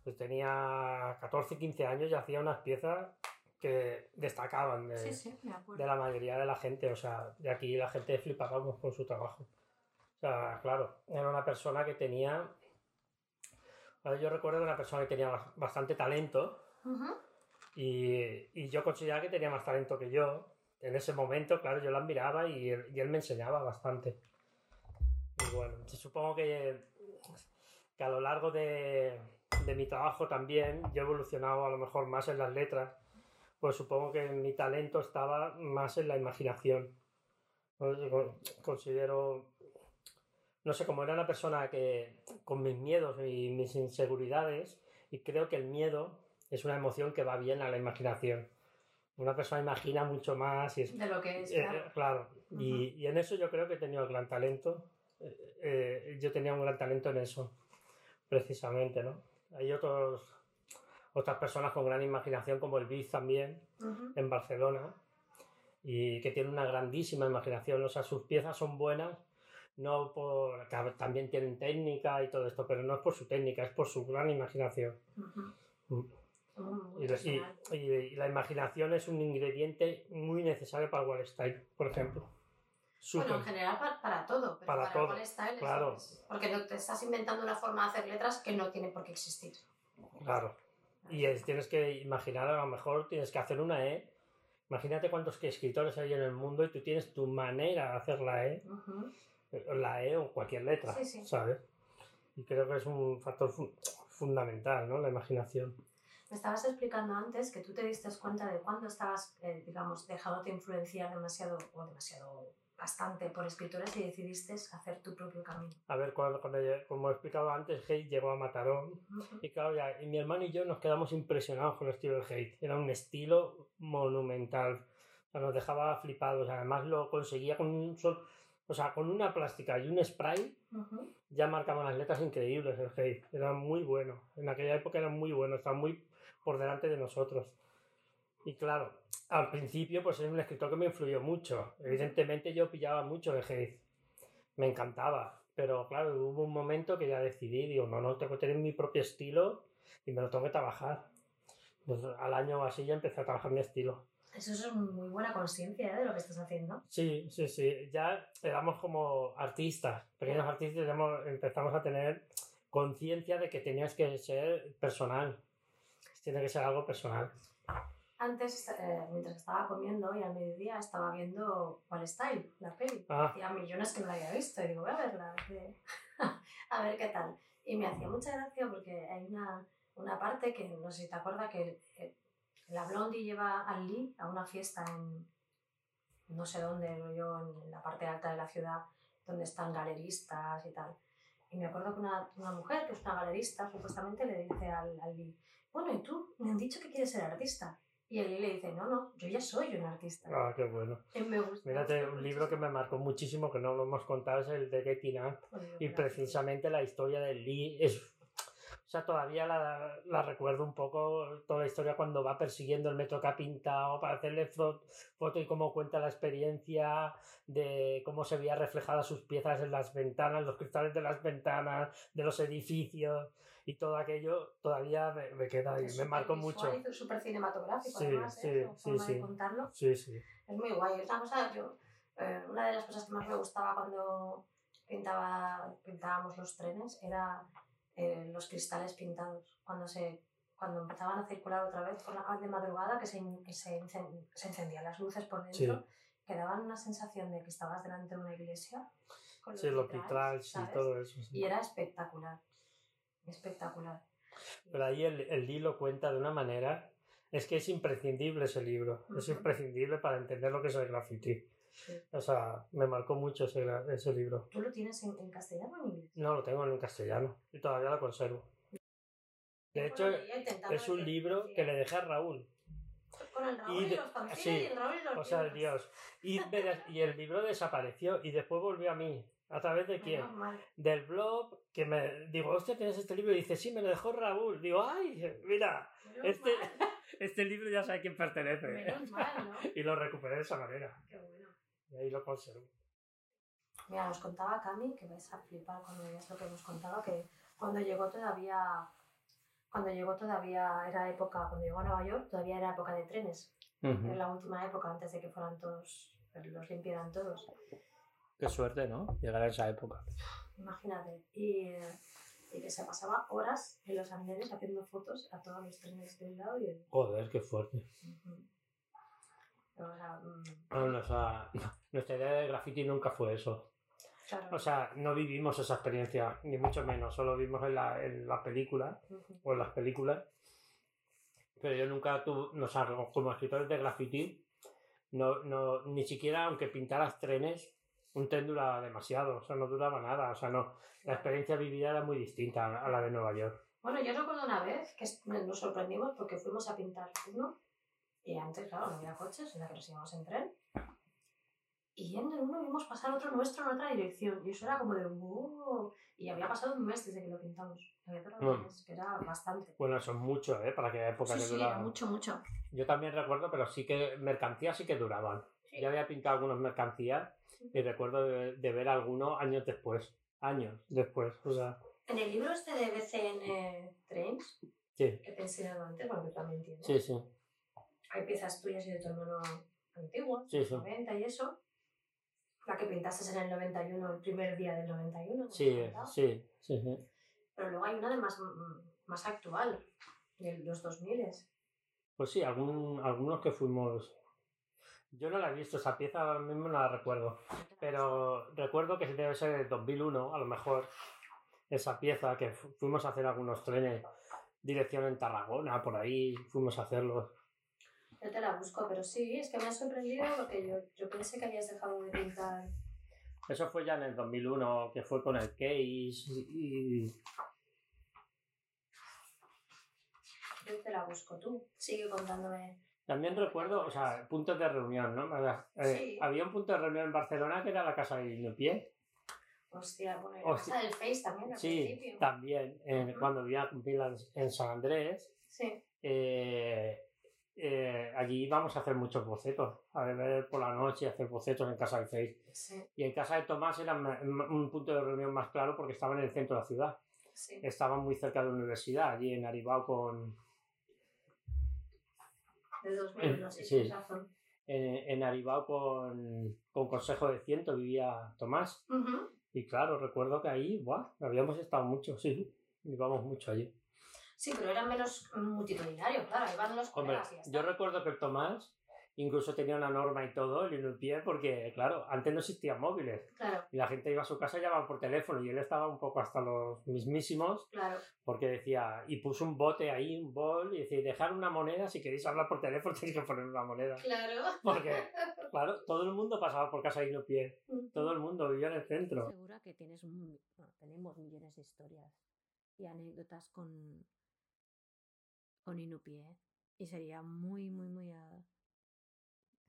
Pues tenía 14, 15 años y hacía unas piezas que destacaban de, de, la mayoría de la gente. O sea, de aquí la gente flipábamos con su trabajo. O sea, claro, era una persona que tenía. Yo recuerdo que una persona que tenía bastante talento y, y, yo consideraba que tenía más talento que yo. En ese momento, claro, yo la admiraba y él, y él me enseñaba bastante. Y bueno, supongo que, que a lo largo de, de mi trabajo también yo he evolucionado a lo mejor más en las letras pues supongo que mi talento estaba más en la imaginación. Considero, no sé, como era una persona que con mis miedos y mis inseguridades, y creo que el miedo es una emoción que va bien a la imaginación. Una persona imagina mucho más y de lo que es. Eh, claro. y, y, en eso yo creo que he tenido el gran talento eh, yo tenía un gran talento en eso, precisamente, ¿no? Hay otros, otras personas con gran imaginación, como el Biz también, en Barcelona, y que tienen una grandísima imaginación, o sea, sus piezas son buenas, no por, también tienen técnica y todo esto, pero no es por su técnica, es por su gran imaginación. Mm. Y, la imaginación es un ingrediente muy necesario para Wall Style, por ejemplo. Bueno, en general para, todo, pero para, todo, Style claro. porque no te estás inventando una forma de hacer letras que no tiene por qué existir. Claro. Y tienes que imaginar, a lo mejor tienes que hacer una E. Imagínate cuántos escritores hay en el mundo y tú tienes tu manera de hacer la E. La E o cualquier letra, ¿sabes? Y creo que es un factor fundamental, ¿no? La imaginación. Me estabas explicando antes que tú te diste cuenta de cuando estabas, eh, digamos, dejándote influenciar demasiado o demasiado bastante por escritores y decidiste hacer tu propio camino. A ver, cuando, como he explicado antes, Hate llegó a Matarón y claro, ya, y mi hermano y yo nos quedamos impresionados con el estilo de Hate. Era un estilo monumental. O sea, nos dejaba flipados. Además lo conseguía con un sol, o sea, con una plástica y un spray ya marcaban las letras increíbles el Hate. Era muy bueno. En aquella época era muy bueno, estaba muy por delante de nosotros. Y claro, al principio pues es un escritor que me influyó mucho. Evidentemente yo pillaba mucho de Hayes. Me encantaba. Pero claro, hubo un momento que ya decidí, digo, no, no, tengo que tener mi propio estilo y me lo tengo que trabajar. Pues al año así ya empecé a trabajar mi estilo. Eso es muy buena conciencia ¿eh? de lo que estás haciendo. Sí, sí, sí. Ya éramos como artistas, pequeños artistas, empezamos a tener conciencia de que tenías que ser personal. Tiene que ser algo personal. Antes, eh, mientras estaba comiendo y al mediodía estaba viendo Wall Style, la peli. Ah. Hacía millones que no la había visto y digo, voy a verla, a ver qué tal. Y me hacía mucha gracia porque hay una, una parte que no sé si te acuerdas que la Blondie lleva a Lee a una fiesta en no sé dónde, yo en la parte alta de la ciudad, donde están galeristas y tal. Y me acuerdo que una, una mujer, que es una galerista, supuestamente le dice al, al Lee, bueno, ¿y tú? Me han dicho que quieres ser artista. Y él le dice, no, no, yo ya soy un artista. Ah, qué bueno. me gusta. Mírate, un libro que me marcó muchísimo, que no lo hemos contado, es el de Getting Up. Y precisamente la historia de Lee es... Sea, todavía la, la, recuerdo un poco, toda la historia cuando va persiguiendo el metro que ha pintado para hacerle foto y cómo cuenta la experiencia de cómo se veía reflejadas sus piezas en las ventanas, los cristales de las ventanas, de los edificios y todo aquello todavía me, me queda y me marcó mucho. Es súper cinematográfico, sí, además, sí, ¿eh? sí, sí. contarlo. Sí, sí. Es muy guay. Una, cosa, yo, eh, una de las cosas que más me gustaba cuando pintaba, pintábamos los trenes era eh, los cristales pintados. Cuando, se, cuando empezaban a circular otra vez por la de madrugada, que se, que se, se encendían las luces por dentro, que daban una sensación de que estabas delante de una iglesia. Con sí, los vitrales y todo eso. Y era espectacular espectacular. Pero ahí el, el lo cuenta de una manera, es que es imprescindible ese libro, es imprescindible para entender lo que es el graffiti. O sea, me marcó mucho ese, ese libro. ¿Tú lo tienes en, castellano o en inglés? No, lo tengo en castellano y todavía lo conservo. De hecho, es un libro que le dejé a Raúl. Con el Raúl y, los sí, y el Raúl y los O sea, Dios. Y, y el libro desapareció y después volvió a mí. ¿A través de quién? Del blog, que me digo, hostia, tienes este libro y dice, sí, me lo dejó Raúl. Digo, ay, mira, este, este libro ya sabe a quién pertenece. Menos mal, ¿no? y lo recuperé de esa manera. Qué bueno. Y ahí lo conservo. Mira, nos contaba Cami, que vais a flipar cuando veáis lo que nos contaba, que cuando llegó todavía, cuando llegó todavía era época, cuando llegó a Nueva York, todavía era época de trenes. Era la última época antes de que fueran todos, los limpiaran todos. Qué suerte, ¿no? Llegar a esa época. Imagínate. Y, y, que se pasaba horas en los andenes haciendo fotos a todos los trenes de un lado y de... Joder, qué fuerte. O sea, mm, o sea, nuestra idea de graffiti nunca fue eso. O sea, no vivimos esa experiencia, ni mucho menos, solo vimos en la, en la película o en las películas. Pero yo nunca tuve, o sea, como escritores de graffiti, no, no, ni siquiera aunque pintaras trenes, un tren duraba demasiado, o sea, no duraba nada, o sea, no. La experiencia vivida era muy distinta a la de Nueva York. Bueno, yo recuerdo una vez que nos sorprendimos porque fuimos a pintar uno y antes, claro, no había coches, sino que nos íbamos en tren. y en el uno vimos pasar otro nuestro en otra dirección. Y eso era como de wow. Y había pasado un mes desde que lo pintamos. Había tardado mes, que era bastante. Bueno, eso es mucho, ¿eh? Para que época sí, que sí, duraba. mucho, mucho. Yo también recuerdo, pero sí que mercancías sí que duraban. Yo había pintado algunas mercancías y recuerdo de, de ver algunos años después. Años después. O sea, En el libro este de BCN Trains, sí, que te he enseñado antes, porque también tiene, sí, sí. Hay piezas tuyas y de tu hermano antiguas, Sí, sí. 90 y eso. La que pintaste en el 91, el primer día del 91. ¿no? Sí, sí, sí, sí. Pero luego hay una de más, más actual, de los 2000. Pues sí, algún, algunos que fuimos. Yo no la he visto, esa pieza ahora mismo no la recuerdo. Pero recuerdo que debe ser del 2001, a lo mejor, esa pieza que fu- fuimos a hacer algunos trenes, dirección en Tarragona, por ahí, fuimos a hacerlos. Yo te la busco, pero sí, es que me ha sorprendido porque yo, yo pensé que habías dejado de pintar. Eso fue ya en el 2001, que fue con el case y... Yo te la busco tú. Sigue contándome. También recuerdo, o sea, puntos de reunión, ¿no? Eh, Sí. Había un punto de reunión en Barcelona que era la casa de Inupié. Hostia, bueno, la Hostia. casa del Face también al Sí, principio. también. en- Ujú. cuando vivía Pilar en San Andrés, Sí. eh, eh, allí íbamos a hacer muchos bocetos, a beber por la noche y hacer bocetos en casa del Face. Sí, Y en casa de Tomás era un punto de reunión más claro porque estaba en el centro de la ciudad. sí. Estaba muy cerca de la universidad, allí en Aribao con... De 2001, sí, Sí. tienes razón. En, en Aribao con, con Consejo de Ciento vivía Tomás. Y claro, recuerdo que ahí, ¡buah! Habíamos estado mucho, sí. Íbamos mucho allí. Sí, pero era menos multitudinario, claro, iban los Hombre, yo recuerdo que el Tomás incluso tenía una norma y todo, el Inupié, porque, claro, antes no existían móviles. Claro, Y la gente iba a su casa y llamaba por teléfono. Y él estaba un poco hasta los mismísimos, claro. porque decía, y puso un bote ahí, un bol, y decía, dejar una moneda, si queréis hablar por teléfono tenéis que poner una moneda. Claro. Porque, claro, todo el mundo pasaba por casa de Inupié. Todo el mundo vivía en el centro. Segura que tienes bueno, tenemos millones de historias y anécdotas con, con Inupié. Y sería muy, muy, muy, a-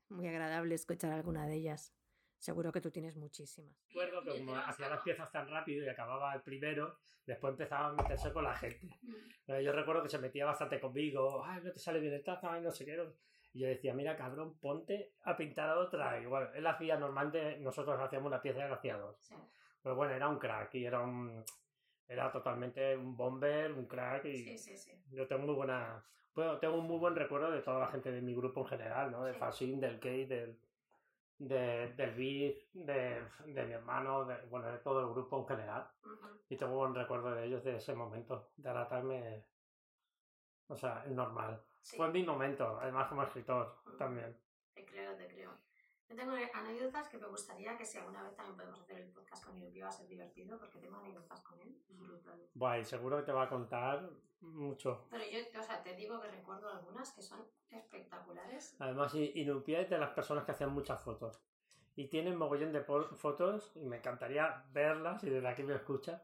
muy agradable escuchar alguna de ellas. Seguro que tú tienes muchísimas. Recuerdo que como hacía las piezas tan rápido y acababa el primero, después empezaba a meterse con la gente. Pero yo recuerdo que se metía bastante conmigo, ay, no te sale bien el trazo, ay, no sé qué. no". Y yo decía, mira, cabrón, ponte a pintar a otra. Y bueno, él hacía, normalmente nosotros hacíamos una pieza y él hacía dos. Sí. Pero bueno, era un crack y era un... Era totalmente un bomber, un crack y Sí, sí, sí. yo tengo muy buena... Bueno, tengo un muy buen recuerdo de toda la gente de mi grupo en general, ¿no? De. Fasin, del Kate, del, de, del Vic, de, de mi hermano, de, bueno, de todo el grupo en general. Y tengo buen recuerdo de ellos de ese momento, de adaptarme, o sea, es normal. Fue mi momento, además como escritor también. te creo, te creo. Yo tengo anécdotas que me gustaría que si alguna vez también podemos hacer el podcast con Irupi va a ser divertido porque tengo anécdotas con él brutales. Buah, y seguro que te va a contar mucho. Pero yo, o sea, te digo que recuerdo algunas que son espectaculares. Además, I- Inupié es de las personas que hacen muchas fotos. Y tienen mogollón de fotos y me encantaría verlas y desde aquí me escucha.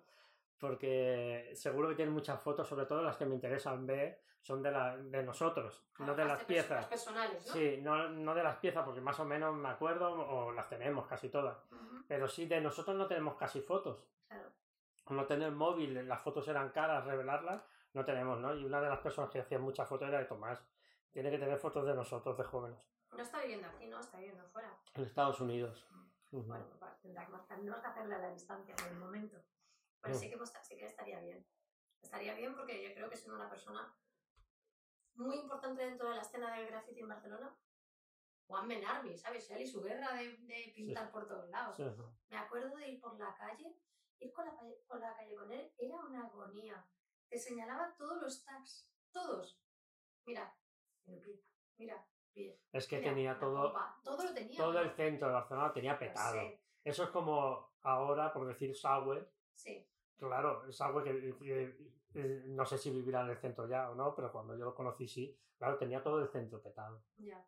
Porque seguro que tienen muchas fotos, sobre todo las que me interesan ver, son de, la, de nosotros, no de Las piezas. Personales, ¿no? Sí, no, no de las piezas, porque más o menos me acuerdo o las tenemos casi todas. Ujú, Pero sí, de nosotros no tenemos casi fotos. Claro. No tener móvil, las fotos eran caras, revelarlas, no tenemos, ¿no? Y una de las personas que hacía muchas fotos era de Tomás. Tiene que tener fotos de nosotros, de jóvenes. No está viviendo aquí, ¿no? Está viviendo fuera. En Estados Unidos. Ujú. Bueno, pues tendrá que hacerle a la distancia por el momento. Pero Mm. sí que, pues, sí que estaría bien. Estaría bien porque yo creo que es una persona muy importante dentro de la escena del graffiti en Barcelona. Juan Menarmi, ¿sabes? Él y su guerra de, de pintar por todos lados. Sí. Me acuerdo de ir por la calle, ir con la, calle- por la calle con él, era una agonía. Te señalaba todos los tags, todos. Mira, el pie, mira, pie. Es que mira, tenía todo, pompa, todo lo tenía. todo ¿no? el centro de Barcelona tenía petado. Sí, Eso es como ahora, por decir Sauer. sí. Claro, algo que, que- eh, no sé si vivirá en el centro ya o no, pero cuando yo lo conocí sí. Claro, tenía todo el centro petado. Ya.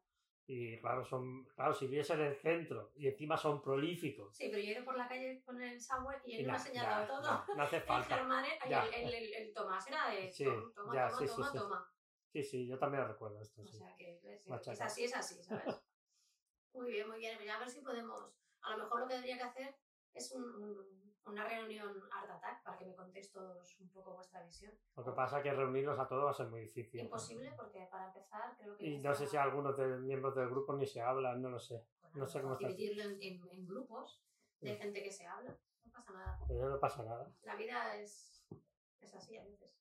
Y claro, son, claro, si vives en el centro y encima son prolíficos. Sí, pero yo he ido por la calle con el Subway y él y me ha señalado todo. no, no hace El falta. Germán, y Ya. el, el, el, el Tomás era de Sí, toma, ya, toma, sí, sí, toma, sí. toma. Sí, sí, yo también recuerdo esto. O Sí. sea que es, es así, es así, ¿sabes? muy bien, muy bien. Pues a ver si podemos A lo mejor lo que debería que hacer es una reunión Art Attack para que me contéis todos un poco vuestra visión. Lo que pasa es que reunirlos a todos va a ser muy difícil. Imposible porque para empezar creo que... Y no sé si algunos de miembros del grupo ni se hablan, no lo sé. no sé cómo Dividirlo en, en, grupos de gente que se habla. No pasa nada. Pero no pasa nada. La vida es, es así a veces.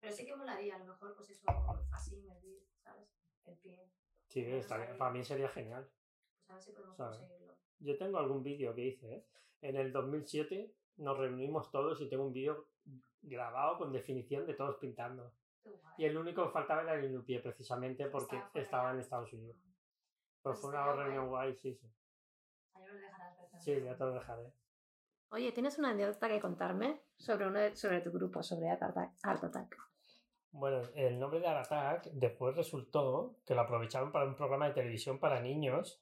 Pero sí que molaría, a lo mejor, pues eso, así, medir, ¿sabes? El pie. Sí, para mí sería genial. Pues a ver si podemos conseguirlo. Yo tengo algún vídeo que hice, ¿eh? En el 2007 nos reunimos todos y tengo un vídeo grabado con definición de todos pintando. Y el único que faltaba era el Inupié, precisamente porque estaba, en Estados Unidos. Pero pues fue una reunión guay, sí, sí. Ya lo dejarás Sí, ya te lo dejaré. Oye, ¿tienes una anécdota que contarme sobre, uno sobre tu grupo, sobre Art Attack? Bueno, el nombre de Art Attack después resultó que lo aprovecharon para un programa de televisión para niños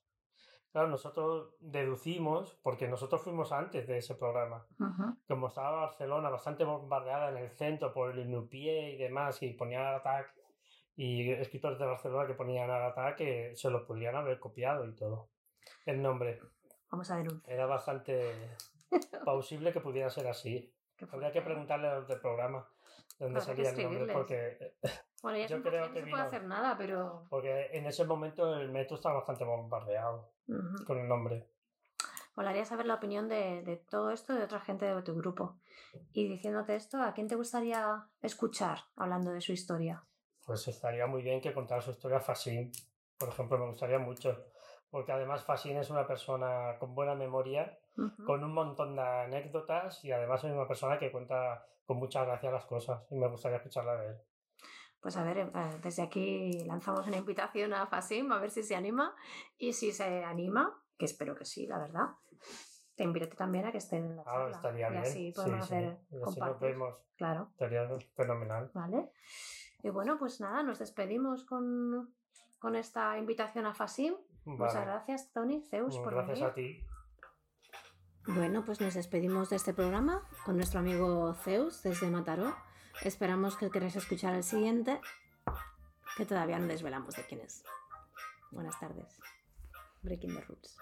Claro, nosotros deducimos, porque nosotros fuimos antes de ese programa, como estaba Barcelona bastante bombardeada en el centro por el Inupié y demás, y ponían ataque y escritores de Barcelona que ponían ataque que se lo podrían haber copiado y todo. El nombre. Vamos a denunciar. Era bastante plausible que pudiera ser así. Habría que preguntarle a los del programa dónde salía el nombre, porque bueno, ya yo creo que no se puede hacer nada, pero... Porque en ese momento el metro estaba bastante bombardeado con el nombre. Molaría saber la opinión de, de, todo esto de otra gente de tu grupo. Y diciéndote esto, ¿a quién te gustaría escuchar hablando de su historia? Pues estaría muy bien que contara su historia Fasín. Por ejemplo, me gustaría mucho. Porque además Fasín es una persona con buena memoria, con un montón de anécdotas y además es una persona que cuenta con mucha gracia las cosas. Y me gustaría escucharla de él. Pues a ver, eh, desde aquí lanzamos una invitación a Fasim a ver si se anima y si se anima, que espero que sí, la verdad, te invito también a que esté en la ah, charla. Ah, estaría bien. Y así podemos hacer sí. así nos vemos. Claro. Estaría fenomenal. Vale. Y bueno, pues nada, nos despedimos con, con esta invitación a Fasim. Muchas gracias, Tony, Zeus, por gracias venir. a ti. Bueno, pues nos despedimos de este programa con nuestro amigo Zeus desde Mataró. Esperamos que queráis escuchar el siguiente, que todavía no desvelamos de quién es. Buenas tardes. Breaking the Roots.